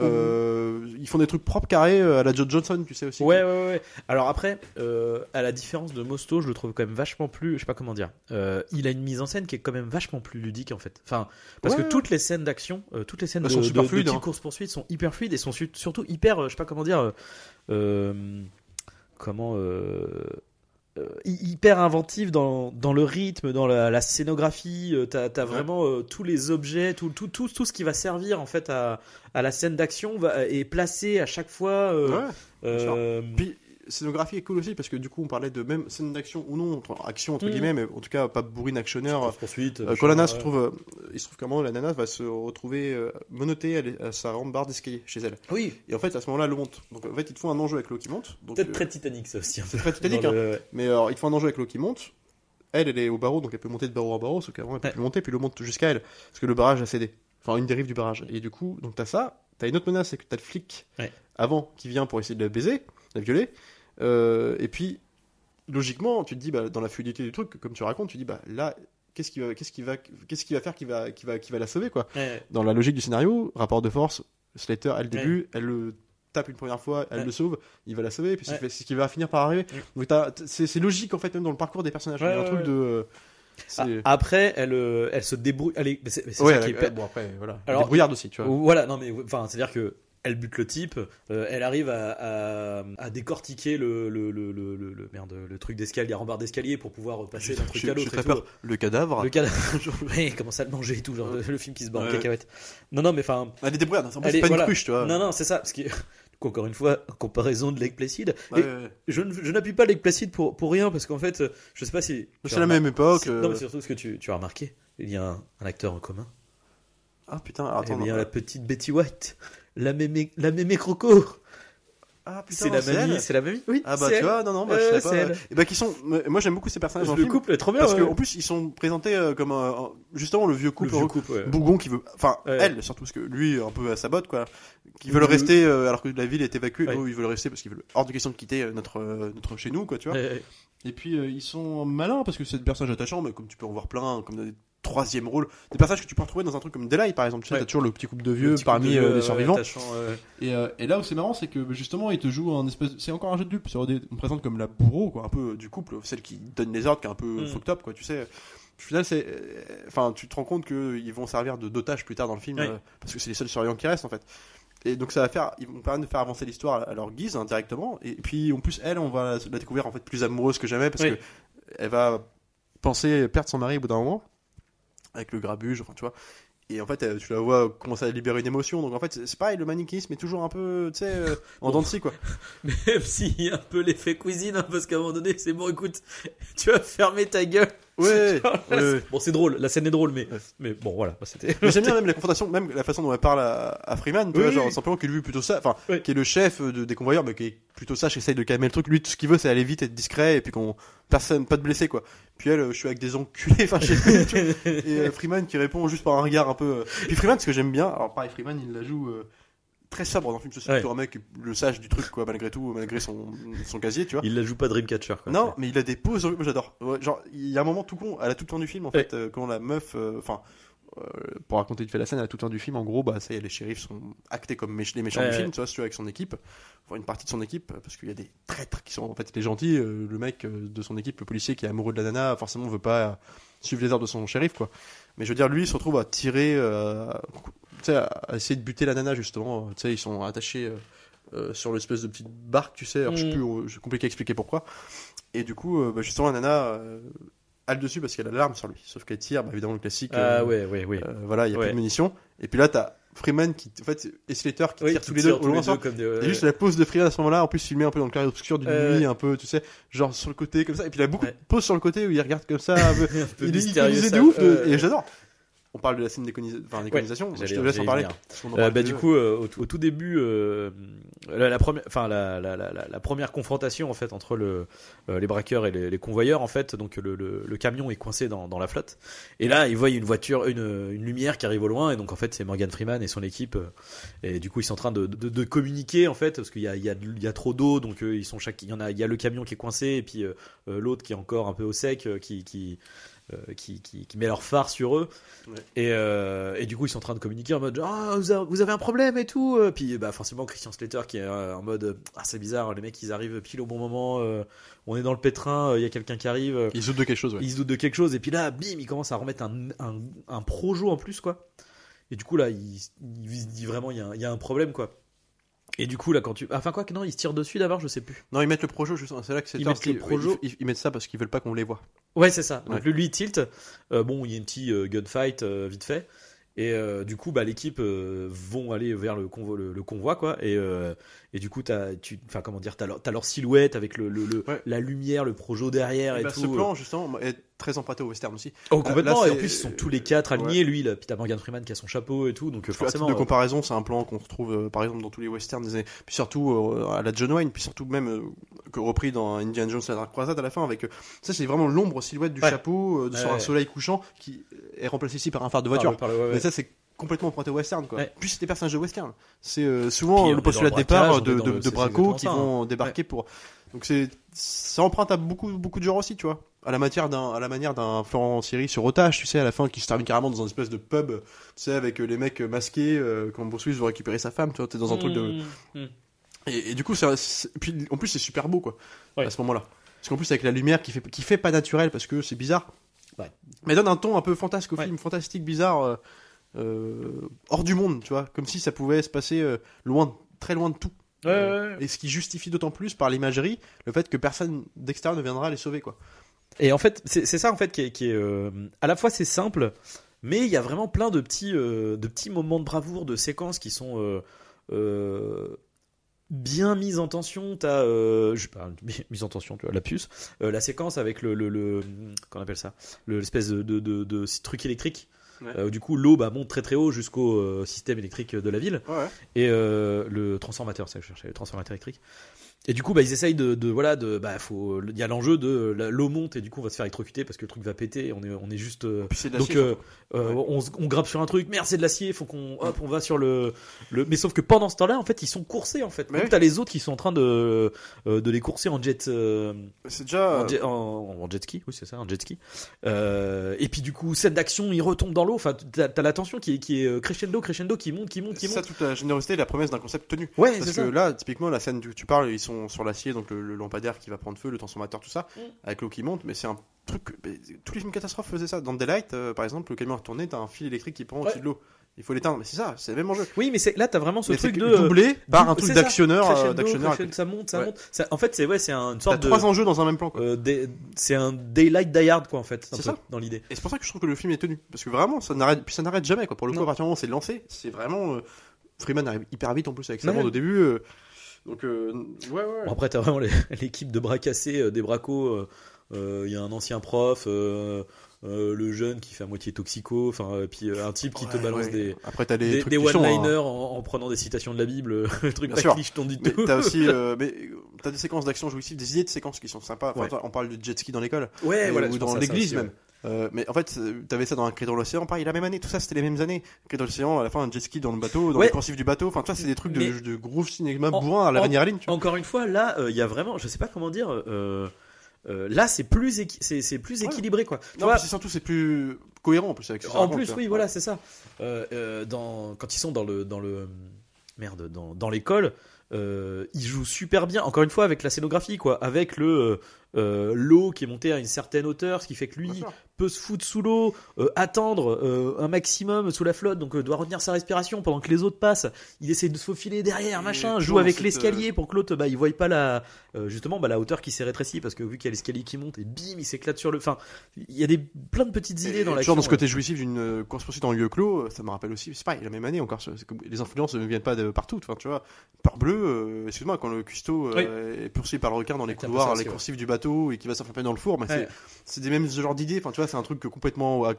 Euh, Ils font des trucs propres, carrés, euh, à la Joe Johnson, tu sais aussi. Ouais, ouais, ouais. Alors après, euh, à la différence de Mosto, je le trouve quand même vachement plus. Je sais pas comment dire. Euh, il a une mise en scène qui est quand même vachement plus ludique en fait. Enfin, parce Ouais. que toutes les scènes d'action, toutes les scènes Elles de, sont super de- de fluides, type hein. course-poursuite sont hyper fluides et sont su- surtout hyper. je sais pas comment dire. comment. Euh, hy- hyper inventive dans, dans le rythme, dans la, la scénographie. euh, T'as as vraiment euh, tous les objets, tout, tout, tout, tout ce qui va servir en fait à, à la scène d'action est placé à chaque fois. Ouais. euh, Puis, scénographie est cool aussi, parce que du coup, on parlait de même scène d'action ou non, entre- action entre Mhm. guillemets, mais en tout cas, pas bourrine actionneur. poursuite. Euh, quand la nana se trouve, euh, il se trouve qu'à un moment, la nana va se retrouver euh, menottée à, l'e- à sa rambarde d'escalier chez elle. Oui, Et en fait, à ce moment-là, l'eau monte. Donc en fait, ils te font un enjeu avec l'eau qui monte. Peut-être euh, très Titanic ça aussi. peu. très Titanic, hein. le- Mais alors, ils te font un enjeu avec l'eau qui monte. Elle, elle est au barreau, donc elle peut monter de barreau en barreau, sauf qu'avant, elle peut Ouais. plus monter, puis l'eau monte jusqu'à elle. Parce que le barrage a cédé. Enfin, une dérive du barrage. Et du coup, donc t'as ça. T'as une autre menace, c'est que t'as le flic Ouais. avant qui vient pour essayer de la baiser, la violer. Euh, et puis, logiquement, tu te dis, bah, dans la fluidité du truc, comme tu racontes, tu te dis, bah là, qu'est-ce qui va, qu'est-ce qui va, qu'est-ce qui va faire qui va, qui va, qui va la sauver, quoi? Ouais. Dans la logique du scénario, rapport de force, Slater, elle le début, elle le tape une première fois, elle le sauve, il va la sauver, puis c'est ce qui va finir par arriver. Donc c'est logique en fait même dans le parcours des personnages. Ouais, Il y a un ouais, truc ouais. de. c'est- Après, elle, euh, elle se débrouille. Allez, mais c'est ouais, ça qui est bon après voilà. Alors- Débrouillarde aussi, tu vois. Voilà, non mais enfin, c'est-à-dire que elle bute le type, euh, elle arrive à, à, à décortiquer le, le, le, le, le- le- merde, le truc d'escalier, la rambarde d'escalier pour pouvoir passer d'un truc à l'autre. Le cadavre. Le cadavre, ouais, il commence à le manger et tout, genre le, le film qui se bat en Ouais. cacahuète. Non, non, mais enfin, Elle est débrouillarde. En Elle c'est est- pas voilà. une cruche, tu vois. non, non, c'est ça, parce que encore une fois, comparaison de Lake Placid. Ouais, Et ouais, ouais. je, n'appuie pas Lake Placid pour, pour rien, parce qu'en fait, euh, je sais pas si. C'est la même époque. euh, Non, mais surtout ce que tu, tu as remarqué, il y a un, un acteur en commun. Ah putain, attends. bien, non. la petite Betty White, la mémé, la mémé croco. Ah putain, C'est la mamie, c'est la mamie. Oui, Ah bah tu elle. vois, non non, bah, Euh, je c'est savais pas. elle. Et bah qui sont. Moi j'aime beaucoup ces personnages dans le Le film. couple est trop bien. Parce ouais. qu'en plus ils sont présentés euh, comme un, un- justement le vieux le couple vieux heureux. couple. ouais. Bougon qui veut, enfin Ouais. elle surtout parce que lui un peu à sa botte quoi, qui veulent Le- rester euh, alors que la ville est évacuée, Ouais. eux, ils veulent rester parce qu'ils veulent hors de question de quitter euh, notre euh, notre chez nous quoi tu vois. Ouais, ouais. Et puis euh, ils sont malins parce que c'est des personnages attachants, mais comme tu peux en voir plein, comme dans des troisième rôle, des personnages que tu peux retrouver dans un truc comme Delight par exemple. Tu sais, Ouais. t'as toujours le petit couple de vieux parmi de euh, les ouais, survivants. ouais. Et, euh, et là où c'est marrant, c'est que bah, justement, il te joue un espèce. C'est encore un jeu de dupe. On présente comme la bourreau, quoi, un peu euh, du couple, celle qui donne les ordres, qui est un peu Mm. fucked up, quoi, tu sais. Au final, c'est. euh, Enfin, tu te rends compte qu'ils vont servir de dotage plus tard dans le film, Ouais. euh, parce que c'est les seuls survivants qui restent, en fait. Et donc, ça va faire. Ils vont permettre de faire avancer l'histoire à leur guise, hein, directement. Et puis, en plus, elle, on va la, la découvrir, en fait, plus amoureuse que jamais, parce Oui. que elle va penser perdre son mari au bout d'un moment, avec le grabuge, enfin, tu vois. et en fait, euh, tu la vois commencer à libérer une émotion. Donc en fait, c'est pareil, le manichéisme est toujours un peu, tu sais, euh, en dents de scie, quoi. Même s'il y a un peu l'effet cuisine, hein, parce qu'à un moment donné, c'est bon, écoute, tu vas fermer ta gueule. Ouais, Bon, c'est drôle, la scène est drôle, mais, Ouais. mais bon, voilà, c'était. Mais j'aime bien même la confrontation, même la façon dont elle parle à, à Freeman, tu Oui, vois, oui, genre simplement qu'il vu plutôt ça, enfin, qui est le chef de, des convoyeurs, mais qui est plutôt sage, essaye de calmer le truc. Lui, tout ce qu'il veut, c'est aller vite, être discret, et puis qu'on personne, pas de blessé, quoi. Puis elle, euh, je suis avec des enculés, enfin, je sais plus. Et euh, Freeman qui répond juste par un regard un peu. euh. Puis Freeman, ce que j'aime bien, alors pareil, Freeman, il la joue euh, très sobre dans le film, c'est Ouais. plutôt un mec le sage du truc, quoi, malgré tout, malgré son, son casier, tu vois. Il la joue pas Dreamcatcher, quoi. Non, mais il a des pauses, moi j'adore. Ouais, genre, il y a un moment tout con, elle a tout le temps du film en fait, quand la meuf, enfin, euh, pour raconter vite fait la scène, a tout temps du film, en gros, bah ça y est, les shérifs sont actés comme les méchants Ouais, du ouais. film, tu vois, si tu avec son équipe, enfin une partie de son équipe, parce qu'il y a des traîtres qui sont en fait les gentils, euh, le mec euh, de son équipe, le policier qui est amoureux de la nana, forcément veut pas suivre les ordres de son shérif, quoi. Mais je veux dire, lui, il se retrouve à tirer, euh, tu sais, à à essayer de buter la nana justement, tu sais, ils sont attachés. sur l'espèce de petite barque, tu sais, alors je sais Mm. plus, c'est compliqué à expliquer pourquoi. Et du coup, bah, justement, la nana a le dessus parce qu'elle a l'arme sur lui. Sauf qu'elle tire, bah, évidemment, le classique. Ah, euh, ouais, ouais, ouais. euh, voilà, il y a Ouais. plus de munitions. Et puis là, t'as Freeman qui, en fait, et Slater qui Oui, qui tous les deux au loin. Et juste la pose de Freeman à ce moment-là, en plus filmé un peu dans le clair obscur d'une Ouais, nuit, un peu, tu sais, genre sur le côté comme ça. Et puis il a beaucoup de poses sur le côté où il regarde comme ça. un peu- un peu il est de ouf, de- et j'adore. On parle de la scène enfin, d'éconisation. je te laisse en parler. en Euh, bah, du coup, euh, au, tout- au tout début, euh, la, la première, enfin la, première confrontation en fait entre le, les braqueurs et les, les convoyeurs en fait, donc le, le, le camion est coincé dans, dans la flotte. Et là, ils voient une voiture, une, une lumière qui arrive au loin, et donc en fait c'est Morgan Freeman et son équipe. Et du coup, ils sont en train de, de, de communiquer en fait parce qu'il y a, il y, a, il y a trop d'eau, donc ils sont chaque, il y en a, il y a le camion qui est coincé et puis l'autre qui est encore un peu au sec, qui qui qui, qui, qui met leur phare sur eux. Ouais. Et, euh, et du coup, ils sont en train de communiquer en mode Ah, vous, avez, vous avez un problème et tout. Euh, Puis bah, forcément, Christian Slater qui est euh, en mode Ah, c'est bizarre, les mecs ils arrivent pile au bon moment. euh, on est dans le pétrin, euh, il y a quelqu'un qui arrive. euh, Ils se doutent de quelque chose, ouais. ils se doutent de quelque chose. Et puis là, bim, il commence à remettre un, un, un projo en plus, quoi. Et du coup, là, il, dit vraiment Il y, a un- il y a un problème, quoi. Et du coup, là, quand tu. Enfin, quoi que non, ils se tirent dessus d'abord, je sais plus. Non, ils mettent le projo, justement. C'est là que c'est Ils mettent le projo. Ils, ils mettent ça parce qu'ils veulent pas qu'on les voit. Ouais, c'est ça. Donc Ouais. lui, il tilt. Euh, bon, il y a une petite euh, gunfight euh, vite fait. Et euh, du coup, bah, l'équipe euh, vont aller vers le convoi, le, le convoi quoi. Et, euh, et du coup, tu, enfin, comment dire, t'as leur, t'as leur silhouette avec le, le, le- Ouais. la lumière, le projo derrière et, Et bah, tout. ce plan, justement, est très emprunté au western aussi. Oh, complètement. là, et en plus, ils sont tous les quatre alignés. Lui, là, puis t'as Morgan Freeman qui a son chapeau et tout. Donc euh, forcément. de comparaison, c'est un plan qu'on retrouve par exemple dans tous les westerns des années, puis surtout à la John Wayne, puis surtout même que repris dans Indiana Jones et la Dark Croisade à la fin avec ça c'est vraiment l'ombre silhouette du Ouais. chapeau sur un soleil couchant qui est remplacé ici par un phare de par voiture. le- par le- ouais, ouais. Mais ça c'est complètement emprunté au western quoi. Ouais. Puis c'est des personnages de western. C'est euh, souvent Puis le postulat le de départ de, de, c'est qui vont débarquer pour. Donc c'est ça emprunte à beaucoup beaucoup de genres aussi, tu vois. À la matière d'un à la manière d'un Florent Siri sur Otage, tu sais, à la fin qui se termine carrément dans un espèce de pub, tu sais, avec euh, les mecs masqués euh, quand Bruce Willis veut récupérer sa femme, tu vois, t'es dans un truc de Mmh, mmh. et, et du coup, c'est, c'est- puis en plus, c'est super beau, quoi, Ouais. à ce moment-là. Parce qu'en plus, avec la lumière qui fait, qui fait pas naturel, parce que c'est bizarre. Ouais. Mais donne un ton un peu fantasque au Ouais. film, fantastique, bizarre, euh, euh, hors du monde, tu vois. Comme si ça pouvait se passer euh, loin, très loin de tout. Ouais. Et ce qui justifie d'autant plus par l'imagerie le fait que personne d'extérieur ne viendra les sauver, quoi. Et en fait, c'est ça en fait qui est, qui est, à la fois c'est simple, mais il y a vraiment plein de petits, de petits moments de bravoure, de séquences qui sont euh, bien mises en tension. T'as, euh, je mise en tension, tu vois, la puce, Euh, la séquence avec le, le, le qu'on appelle ça, le- l'espèce de, de, de, de truc électrique. Ouais. Euh, du coup, l'eau bah, monte très très haut jusqu'au système électrique de la ville Ouais. et le transformateur, c'est ça que je cherchais, le transformateur électrique. Et du coup, bah, ils essayent de, de voilà, de, bah, faut, il y a l'enjeu de l'eau monte et du coup, on va se faire électrocuter parce que le truc va péter. Et on est, on est juste. euh, de donc, euh, euh, Ouais. on, grappe sur un truc, merde, c'est de l'acier, faut qu'on, hop, on va sur le, le. Mais sauf que pendant ce temps-là, en fait, ils sont coursés en fait. Mais Donc oui. t'as les autres qui sont en train de, de les courser en jet. C'est déjà. en, jet, en- en jet ski, oui c'est ça, en jet ski. Et puis du coup, scène d'action, il retombe dans l'eau. Enfin, t'as t'as la tension qui est, qui est crescendo, crescendo, qui monte, qui monte, qui c'est ça monte. toute la générosité et la promesse d'un concept tenu. Ouais, Parce que ça. là, typiquement, la scène que tu parles, ils sont sur l'acier, donc le, le lampadaire qui va prendre feu, le transformateur, tout ça, Mm. avec l'eau qui monte, mais c'est un truc. mais tous les films catastrophes faisaient ça. Dans Daylight, euh, par exemple, le camion a retourné, t'as un fil électrique qui prend au-dessus Ouais. de l'eau. il faut l'éteindre. Mais c'est ça, c'est le même enjeu. Oui, mais c'est là, t'as vraiment ce Mais truc de doublé par un c'est truc d'actionneur, d'actionneur. Ça monte, ça Ouais. monte. Ça- en fait, c'est ouais, c'est un- une T'as sorte de. trois enjeux dans un même plan. Quoi. euh, c'est un daylight die hard quoi en fait. C'est ça. dans l'idée. Et c'est pour ça que je trouve que le film est tenu. Parce que vraiment, ça n'arrête, puis ça n'arrête jamais. Quoi. Pour le coup, à partir du moment où c'est lancé, c'est vraiment. euh, Freeman arrive hyper vite en plus avec sa bande au début. euh, donc, euh, ouais, ouais. Bon, après, t'as vraiment l'équipe de bras cassés, euh, des bracos. euh, euh, Il y a un ancien prof, euh, euh, le jeune qui fait à moitié toxico, enfin, euh, puis euh, un type qui te balance ouais. des, Après, t'as les des, trucs des sont, one-liners hein. en, en prenant des citations de la Bible, le truc Bien pas sûr. cliché, t'en dis tout. t'as aussi, euh, mais t'as des séquences d'action jouissives, des idées de séquences qui sont sympas. Enfin, Ouais. toi, on parle de jet ski dans l'école, Ouais, voilà, ou dans l'église même. Euh, mais en fait, euh, t'avais ça dans un cri dans l'océan, pareil, la même année. Tout ça, c'était les mêmes années. Cri dans l'océan, à la fin, un jet ski dans le bateau, dans Ouais. les coursives du bateau. Enfin, toi, c'est des trucs de, Mais- de groove cinéma bourrin à la en- Line, tu vois. Encore une fois, là, euh, il y a vraiment, je sais pas comment dire, euh, là, c'est plus, c'est, plus Ouais. équilibré, quoi. Non, vois, surtout, c'est plus cohérent en plus avec ça en plus, oui, voilà, c'est ça. Dans, quand ils sont dans le, dans le, merde, dans, dans l'école, euh, ils jouent super bien. Encore une fois, avec la scénographie, quoi, avec le euh, l'eau qui est montée à une certaine hauteur, ce qui fait que lui peut se foutre sous l'eau, euh, attendre euh, un maximum sous la flotte, donc doit retenir sa respiration pendant que les autres passent. Il essaie de se faufiler derrière, Et machin, joue avec l'escalier pour que l'autre, bah, il voit pas la, justement, bah, la hauteur qui s'est rétrécie parce que vu qu'il y a l'escalier qui monte et bim, il s'éclate sur le. Enfin, il y a des plein de petites idées Et dans la. toujours dans ce côté jouissif d'une course poursuite en lieu clos, ça me rappelle aussi, c'est pareil, la même année encore, les influences ne viennent pas de partout, enfin tu vois, Peur bleu, excuse-moi, quand le cuistot euh, est poursuivi par le requin dans les couloirs, ça les ouais. du bateau et qui va s'enfermer dans le four, mais Ouais. c'est- des mêmes genres d'idées, enfin tu vois, c'est un truc complètement euh,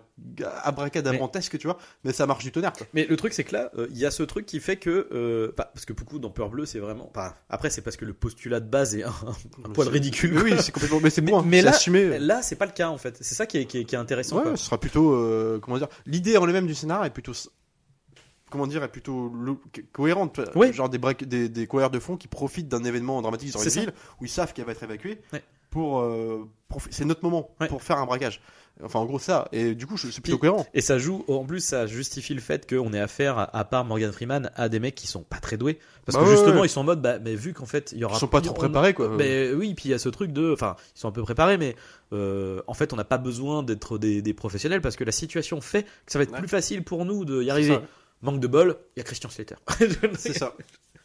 abracadabrantesque, tu vois, mais ça marche du tonnerre, quoi. Mais le truc, c'est que là, euh, il y a ce truc qui fait que. euh, parce que beaucoup dans Peur Bleu, c'est vraiment. après, c'est parce que le postulat de base est un, un poil ridicule. Mais oui, c'est complètement, mais c'est Mais- bon, mais c'est là- assumé. Là, c'est pas le cas en fait. C'est ça qui est, qui est, qui est intéressant. Ouais, quoi. ce sera plutôt, euh, comment dire, l'idée en elle-même du scénar est plutôt, comment dire, est plutôt cohérente. Genre des, break- des, des de fond qui profitent d'un événement dramatique C'est une ville où ils savent qu'elle va être évacuée Ouais. Pour, euh, c'est notre moment Ouais. pour faire un braquage. Enfin, en gros, ça. Et du coup, c'est plutôt cohérent. Et ça joue, en plus, ça justifie le fait qu'on ait affaire, à, part Morgan Freeman, à des mecs qui sont pas très doués. Parce Bah que ouais, justement, ouais. ils sont en mode, bah, mais vu qu'en fait, il y aura. Ils sont pas trop préparés, quoi. Mais oui, puis il y a ce truc de. Enfin, ils sont un peu préparés, mais euh, en fait, on n'a pas besoin d'être des, des professionnels parce que la situation fait que ça va être Ouais. plus facile pour nous de y C'est arriver. ça. Manque de bol, il y a Christian Slater. C'est ça.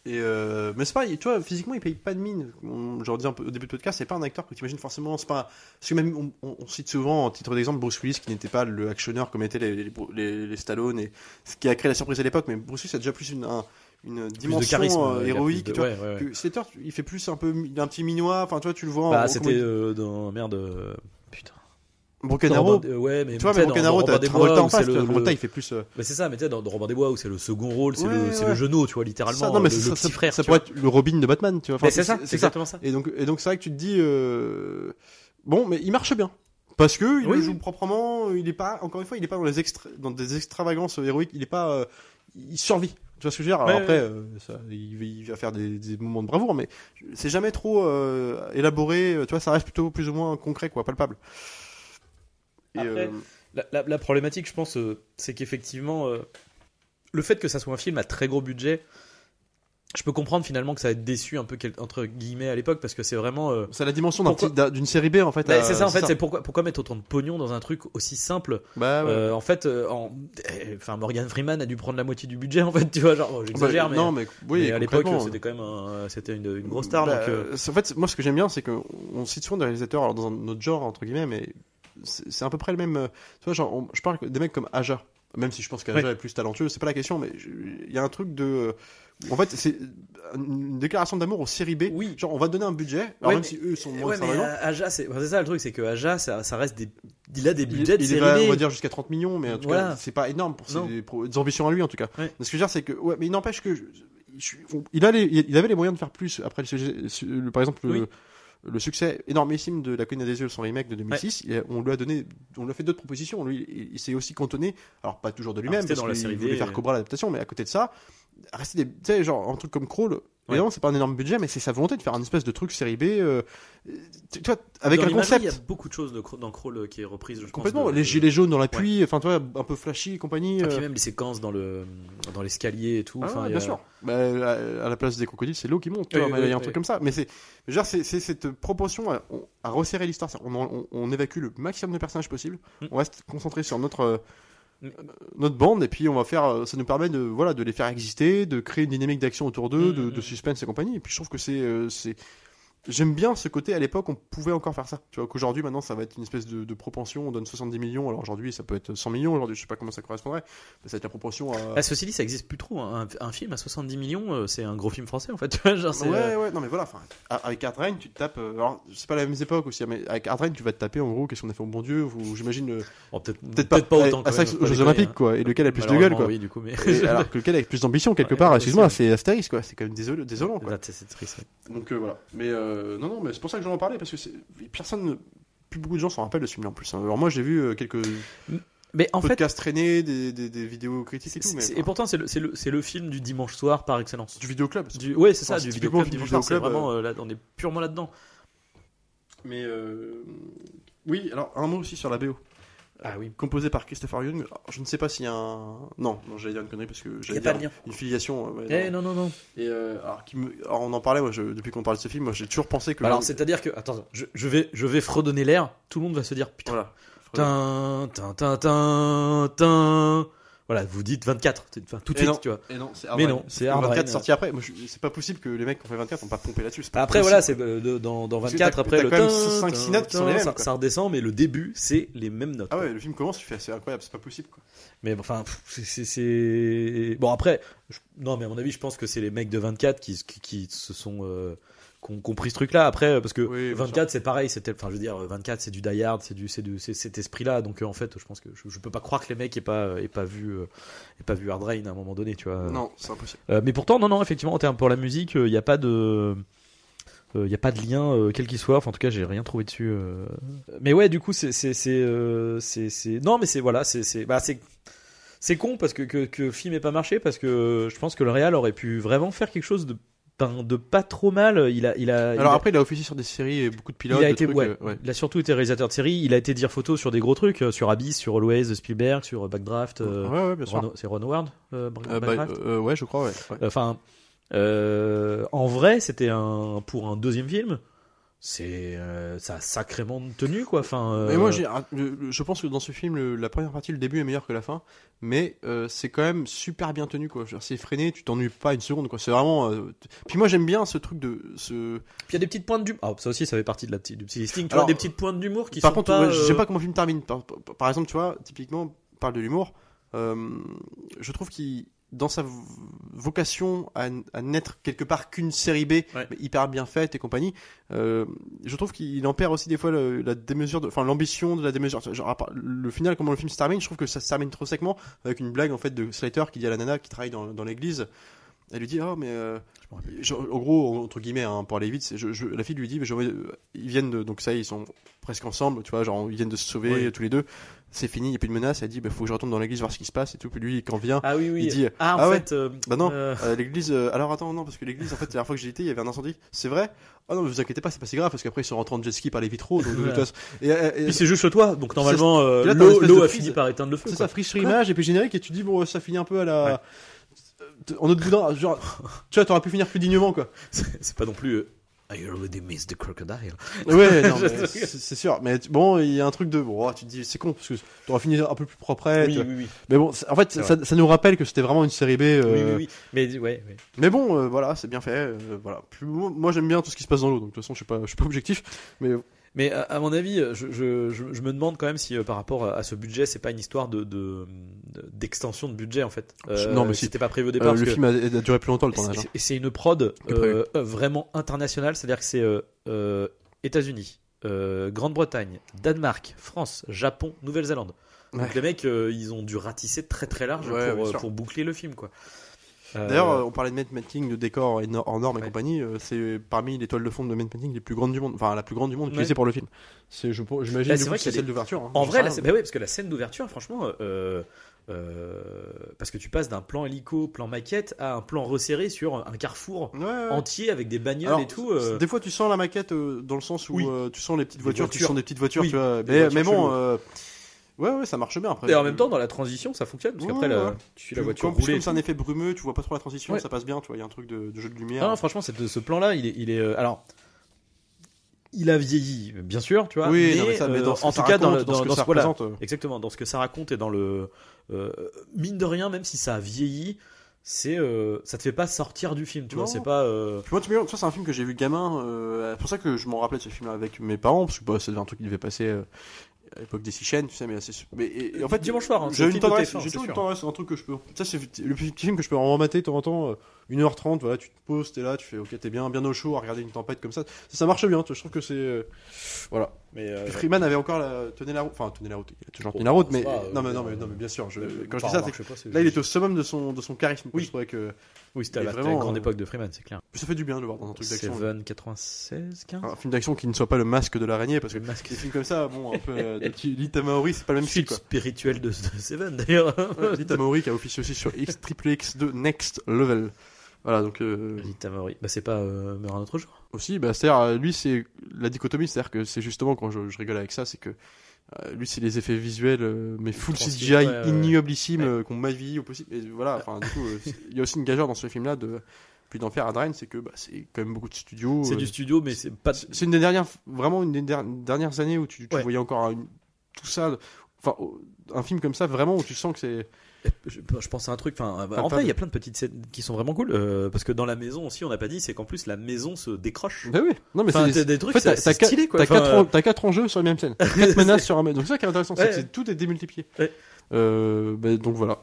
Et euh, mais c'est pas, tu vois, physiquement, il paye pas de mine. On- Je leur dis un peu au début de podcast, c'est pas un acteur que tu imagines forcément. C'est pas parce que même on, on- on cite souvent en titre d'exemple Bruce Willis qui n'était pas le actionneur comme étaient les, les, les- les Stallone et ce qui a créé la surprise à l'époque. Mais Bruce Willis a déjà plus une, un- une de dimension charisme, euh, héroïque. plus de- tu vois. ouais, ouais, ouais. Que Slater, il fait plus un peu, un petit minois. Enfin, tu vois, tu le vois. Bah, c'était euh, dans. Merde. euh, Putain. Broken Dans Arrow. Robin- euh, ouais, mais Tu vois, mais dans- Broken dans Arrow, Robin t'as des Travolta en face. le- Travolta, il fait plus. euh, Mais c'est ça, mais tu sais, dans, dans Robin des Bois où c'est le second rôle, c'est Ouais, le, c'est ouais. le genou, tu vois, littéralement. ça, non, mais le, le ça, petit ça- frère. ça pourrait être le Robin de Batman, tu vois. Enfin, Mais c'est ça, c'est exactement ça. Et donc, et donc c'est vrai que tu te dis, euh, bon, mais il marche bien. Parce que il Oui, le joue proprement, il est pas, encore une fois, il est pas dans les extra, dans des extravagances héroïques, il est pas, euh, il survit. Tu vois ce que je veux dire? Alors Ouais, après, ouais. euh, ça, il, va- il va faire des, des moments de bravoure, mais c'est jamais trop euh, élaboré. Tu vois, ça reste plutôt plus ou moins concret, quoi, palpable. Et, Après, euh, La, la- la problématique, je pense, euh, c'est qu'effectivement, euh, le fait que ça soit un film à très gros budget, je peux comprendre finalement que ça va être déçu un peu entre guillemets à l'époque parce que c'est vraiment. euh, c'est la dimension pourquoi- d'une série B en fait. bah, c'est ça en fait, c'est pourquoi, pourquoi mettre autant de pognon dans un truc aussi simple Bah, ouais. Euh, En fait, euh, en- eh, enfin Morgan Freeman a dû prendre la moitié du budget en fait, tu vois, genre bon, j'exagère, Bah, mais, non, mais oui, mais à l'époque c'était quand même un- c'était une, une grosse star. Bah, donc, euh, En fait, moi, ce que j'aime bien, c'est qu'on on cite souvent des réalisateurs alors, dans un autre genre, entre guillemets, mais c'est à peu près le même. euh, Tu vois, genre, on- je parle des mecs comme Aja. Même si je pense qu'Aja Ouais. est plus talentueux, c'est pas la question, mais il y a un truc de. euh, En fait, c'est une déclaration d'amour aux séries B. Oui. Genre, on va donner un budget, alors Ouais, même mais- si eux sont moins ouais, mais euh, Aja, c'est ça le truc, c'est que Aja, ça, ça reste des, il a des Il, budgets de il série va, B. on va dire jusqu'à 30 millions, mais en tout Voilà. cas, c'est pas énorme pour ses, pour ses ambitions à lui, en tout cas. Ouais. Mais ce que je veux dire, c'est que, ouais, mais il n'empêche que, je- je- il, a les- il avait les moyens de faire plus après le, le- par exemple, Oui. le succès énormissime de La Colline des Yeux, son remake de 2006. il a- on lui a donné, on lui a fait d'autres propositions. Lui, il, il s'est aussi cantonné, alors pas toujours de lui-même, rester parce qu'il voulait faire et- Cobra l'adaptation, mais à côté de ça, rester des, tu sais, genre un truc comme Crawl. Ouais. Évidemment, c'est pas un énorme budget, mais c'est sa volonté de faire un espèce de truc série B, euh, tu tu vois, avec Dans un concept. Il y a beaucoup de choses de, dans Crawl euh, qui est reprise. Je pense, Complètement, de- les gilets jaunes dans la pluie, enfin, toi, un peu flashy et compagnie. Et euh, puis même les séquences dans le dans l'escalier et tout. ah, bien a- sûr. Bah, à, la place des crocodiles, c'est l'eau qui monte. tu Oui, vois, oui, il y a un oui. truc comme ça. Mais c'est, dire, c'est, cette proportion à, à resserrer l'histoire. On, on- on évacue le maximum de personnages possible. Mm. On reste concentré sur notre, euh, notre bande et puis on va faire euh, ça nous permet de voilà de les faire exister de créer une dynamique d'action autour d'eux Mm, de, mm, de mm. suspense et compagnie et puis je trouve que c'est euh, c'est J'aime bien ce côté, à l'époque, on pouvait encore faire ça. Tu vois, qu'aujourd'hui, maintenant, ça va être une espèce de, de propension, on donne 70 millions, alors aujourd'hui, ça peut être 100 millions, aujourd'hui, je sais pas comment ça correspondrait, mais ça va être la proportion à... Ah, ceci dit, ça existe plus trop. hein. Un, un film à 70 millions, euh, c'est un gros film français en fait. genre, Ouais, euh, ouais, non mais voilà, avec Hard Rain, tu te tapes. euh, alors, c'est pas la même époque aussi, hein, mais avec Hard Rain, tu vas te taper en gros, qu'est-ce qu'on a fait au bon Dieu, ou j'imagine. bon, peut-être Peut-être peut-être pas, pas, autant. à aux Jeux Olympiques, quoi, et lequel a plus de gueule, quoi. Oui, du coup, mais. Et alors que lequel a plus d'ambition, quelque Ouais, part, excuse-moi, c'est Astéris, quoi, c'est quand même désolant, quoi. C'est triste. Donc voilà. Mais euh, non, non, mais c'est pour ça que j'en ai parlé, parce que personne, ne- plus beaucoup de gens s'en rappellent de ce film en plus. hein. Alors moi, j'ai vu euh, quelques Mais en fait, podcasts traînés, des, des, des vidéos critiques et tout, mais. et pourtant, c'est le, le, le film du dimanche soir par excellence. du vidéoclub. Du, ouais, c'est ça, Enfin, du vidéoclub dimanche soir. Vraiment, euh, là, on est purement là-dedans. Mais euh, oui, alors un mot aussi sur la BO. Ah oui. Composé par Christopher Young. Alors, je ne sais pas s'il y a un. Non, non j'allais dire une connerie parce que j'allais pas dire de lien. une filiation. ouais, Eh non. non, non, non. Et euh, alors, qui me... alors, on en parlait, moi, je- depuis qu'on parle de ce film, moi j'ai toujours pensé que. Bah alors, c'est-à-dire que, attends, je, je vais, je vais fredonner l'air. Tout le monde va se dire, putain, Voilà. tin, tin, tin, tin, tin. Voilà, vous dites 24, c'est- enfin, tout de suite, non. tu vois. Non, Mais non, c'est Le Hard 24 Rain. sorti après. C'est pas possible que les mecs qui ont fait 24 ont pas pompé là-dessus. Après, possible. voilà, c'est euh, dans, dans Parce que 24, t'as- après le quand même tin, cinq, tin, six notes qui sont les mêmes, ça, redescend, mais le début, c'est les mêmes notes. Ah quoi. ouais, le film commence, tu fais c'est incroyable, c'est pas possible quoi. Mais enfin, c'est-. Bon, après, je- non, mais à mon avis, je pense que c'est les mecs de 24 qui, qui, qui se sont. euh, qui ont compris ce truc-là. Après, euh, parce que Oui, bien 24, c'est pareil. C'était, enfin, je veux dire, 24, c'est du Die Hard, c'est du, c'est du, c'est cet esprit-là. Donc, euh, en fait, je pense que je, je peux pas croire que les mecs aient pas, aient pas vu, euh, aient pas vu Hard Rain à un moment donné, tu vois. Non, c'est impossible. Euh, mais pourtant, non, non, effectivement, en termes pour la musique, il n'y a pas de. Il n'y a pas de lien, euh, quel qu'il soit. Enfin, en tout cas, j'ai rien trouvé dessus. euh. Mais ouais, du coup, c'est. c'est, c'est, euh, Non, mais c'est. Voilà, c'est. c'est... Bah, c'est... C'est con parce que, que, que le film n'ait pas marché parce que je pense que le Real aurait pu vraiment faire quelque chose de, de pas trop mal. Il a, il a, il Alors a- après, il a officié sur des séries et beaucoup de pilotes. il a été, trucs, ouais, euh, ouais. il a surtout été réalisateur de séries. Il a été dire photo sur des gros trucs, euh, sur Abyss, sur Always, Spielberg, sur Backdraft. euh, ouais, ouais, bien sûr. Ron- c'est Ron Howard, euh, bah, Backdraft ouais, je crois. Enfin, euh, en vrai, c'était un pour un deuxième film. C'est euh, ça a sacrément tenu quoi. Enfin, euh, Mais moi, le- je pense que dans ce film, le- la première partie, le début est meilleur que la fin, mais euh, c'est quand même super bien tenu, quoi. C'est freiné, tu t'ennuies pas une seconde, quoi. C'est vraiment. euh, Puis moi, j'aime bien ce truc de. Ce... Puis il y a des petites pointes d'humour. Ah, ça aussi, ça fait partie de la petite, du petit listing. Tu Alors, vois, des petites pointes d'humour qui Par sont contre, pas. ouais, je sais pas comment le film termine. Par, par- par exemple, tu vois, typiquement, on parle de l'humour. euh, je trouve qu'il, dans sa vocation à, à n'être quelque part qu'une série B, Ouais. hyper bien faite et compagnie, euh, je trouve qu'il en perd aussi des fois le- la démesure, enfin l'ambition de la démesure. Genre, le final, comment le film se termine, je trouve que ça se termine trop secement avec une blague en fait de Slater qui dit à la nana qui travaille dans, dans l'église. Elle lui dit oh mais euh, en gros entre guillemets hein, pour aller vite c'est- je, je- la fille lui dit mais euh, ils viennent de, donc ça ils sont presque ensemble tu vois genre ils viennent de se sauver Oui. tous les deux c'est fini il n'y a plus de menace elle dit bah faut que je retourne dans l'église voir ce qui se passe et tout. Puis lui quand vient Ah oui, oui. il dit, ah, en ah ouais, fait. euh, bah non euh, euh, l'église alors attends non parce que l'église en fait la dernière fois que j'y étais il y avait un incendie. C'est vrai? Oh non mais vous inquiétez pas c'est pas si grave parce qu'après ils sont rentrés en jet ski par les vitraux donc, et, et- Puis c'est juste le toit, donc normalement l'eau a fini par éteindre le feu. C'est ça, friche sur image et puis générique et tu dis bon ça finit un peu à la en autre boudin genre tu vois t'aurais pu finir plus dignement quoi. C'est pas non plus. I already missed the crocodile? ouais c'est sûr mais bon il y a un truc de bon oh, tu te dis c'est con parce que t'aurais fini un peu plus propre oui, oui, oui. mais bon en fait ça, ça nous rappelle que c'était vraiment une série B euh, Oui, oui, oui. Mais ouais, ouais. mais bon euh, voilà c'est bien fait euh, voilà moi moi, j'aime bien tout ce qui se passe dans l'eau donc de toute façon je suis pas je suis pas objectif mais Mais à, à mon avis, je, je, je, je me demande quand même si euh, par rapport à, ce budget, c'est pas une histoire de de- de- d'extension de, budget en fait. Euh, Non, mais si. c'était pas prévu au euh, départ. le film a, a duré plus longtemps le tournage hein. c'est- une prod euh, vraiment internationale, c'est-à-dire que c'est États-Unis, Grande-Bretagne, Danemark, France, Japon, Nouvelle-Zélande. Donc Ouais. les mecs, ils ont dû ratisser très très large Ouais, pour, pour boucler le film quoi. Euh, D'ailleurs, euh, on parlait de matte painting, de décor en nor- en normes et compagnie. euh, c'est parmi les toiles de fond de matte painting les plus grandes du monde. Enfin, la plus grande du monde utilisée Ouais. pour le film. C'est, je, j'imagine, Bah, c'est a celle des- d'ouverture. hein. En vrai, la bah parce que la scène d'ouverture, franchement, euh, euh, parce que tu passes d'un plan hélico, plan maquette, à un plan resserré sur un carrefour mais- Ouais, ouais. entier avec des bagnoles Alors, et tout. euh, Des fois, tu sens la maquette euh, dans le sens où Oui. tu sens les petites Des voitures, tu sens des petites voitures, Oui, tu vois. des Mais, voitures mais bon, ouais, ouais, ça marche bien après. Et en même temps, dans la transition, ça fonctionne parce Ouais, qu'après, ouais. tu suis la voiture comme, plus rouler. comme c'est un effet brumeux, tu vois pas trop la transition, Ouais. ça passe bien, tu vois. Il y a un truc de, de jeu de lumière. Non, non, franchement, cette- ce plan-là, il est, il est. euh, alors, il a vieilli, bien sûr, tu vois. Oui, mais, non, mais ça, mais euh, dans en tout cas, dans, ce que dans ça ce- représente, euh. exactement, dans ce que ça raconte et dans le euh, mine de rien, même si ça a vieilli, c'est euh, ça te fait pas sortir du film, tu vois. C'est pas. euh, Puis moi, tu c'est un film que j'ai vu gamin. euh, c'est pour ça que je m'en rappelais de ce film avec mes parents, parce que bah, c'était un truc qui devait passer à l'époque des six chaînes, tu sais, mais assez. Mais et, et en fait, Dimanche soir, hein, j'ai une tendresse, TF1, j'ai toujours une tendresse, un truc que je peux. Ça, c'est le petit film que je peux remater de temps en temps. Euh, 1h30, voilà, tu te poses, t'es là, tu fais ok, t'es bien, bien au chaud à regarder une tempête comme ça. Ça, ça marche bien, tu vois, je trouve que c'est. euh, voilà. mais euh, Freeman avait encore la, tenait la route, enfin, tenait la route, il a toujours tenu la route, ça mais. euh, non, mais, non, euh, mais, non, mais bien sûr, je- euh, quand je dis ça, c'est Là, il est au summum de son, de son charisme. Oui. Je trouvais que Oui, c'était la, vraiment, grande euh, époque de Freeman, c'est clair. ça fait du bien de le voir dans un truc d'action. Seven 96, 15. Un film d'action qui ne soit pas le masque de l'araignée, parce que Le masque. des films comme ça, bon, un peu euh, de petit Lita Maori, c'est pas le même quoi. spirituelle de, Seven d'ailleurs. Lita Maori qui a officié aussi sur X Triple X2 Next Level. Voilà, donc euh, Maori. Bah, c'est pas euh, Meurt un autre jour. aussi, bah, c'est-à-dire, euh, lui, c'est la dichotomie, c'est-à-dire que c'est justement quand je, je rigole avec ça, c'est que euh, lui, c'est les effets visuels, mais full CGI, ouais, ignoblissime, Ouais. qu'on m'a vieilli au possible. Et voilà, enfin, du coup, il y a aussi une gageure dans ce film-là de puis d'en faire à Drain, c'est que bah, c'est quand même beaucoup de studios. C'est du studio, mais c'est pas. C'est une des dernières, vraiment une des der- dernières années où tu, tu voyais encore une- tout ça. Enfin, un film comme ça, vraiment, où tu sens que c'est. Je, je pense à un truc. Enfin, en vrai, il y a plein de petites scènes qui sont vraiment cool. euh, parce que dans la maison aussi, on n'a pas dit, c'est qu'en plus la maison se décroche. Bah oui, non, mais c'est des en trucs, fait, t'as- stylé quoi. T'as Enfin, quatre, en- t'as quatre enjeux sur la même scène. Quatre menaces sur un. Donc, c'est ça qui est intéressant, c'est Ouais. que c'est- tout est démultiplié. Ouais. Euh, bah, donc voilà.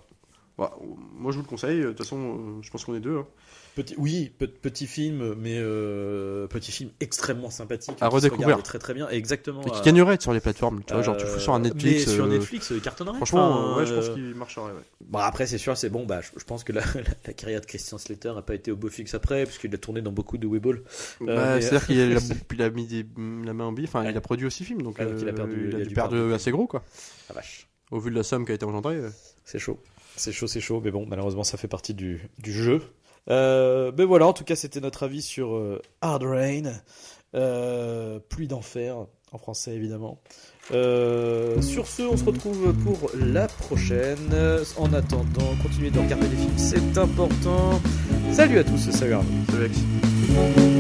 Voilà, Moi, je vous le conseille. De toute façon, euh, je pense qu'on est deux. hein. Petit, oui, pe- petit film, mais euh, petit film extrêmement sympathique. À qui se redécouvrir. Très très bien, exactement. Et qui euh, gagnerait sur les plateformes. Tu vois, genre, tu fous sur un Netflix. Mais sur euh, Netflix, euh, cartonnerait. Franchement, Enfin, euh, ouais, je pense qu'il marcherait. Ouais. Bon, après, c'est sûr, c'est bon. Bah, je, je pense que la, la, la carrière de Christian Slater n'a pas été au beau fixe après, puisqu'il a tourné dans beaucoup de Weeble. Bah, C'est-à-dire qu'il a, il a- il a mis des- la main en bille. Enfin, Ouais. il a produit aussi film. Donc, Ah, donc il a perdu- il il a a dû dû perdre perdre. assez gros, quoi. La vache. Au vu de la somme qui a été engendrée. C'est chaud. C'est chaud, c'est chaud. Mais bon, malheureusement, ça fait partie du, du jeu. Euh, mais voilà, en tout cas, c'était notre avis sur euh, Hard Rain. Euh, pluie d'enfer, en français évidemment. Sur ce, on se retrouve pour la prochaine. En attendant, continuez de regarder les films, c'est important. Salut à tous, salut Arnaud. Salut.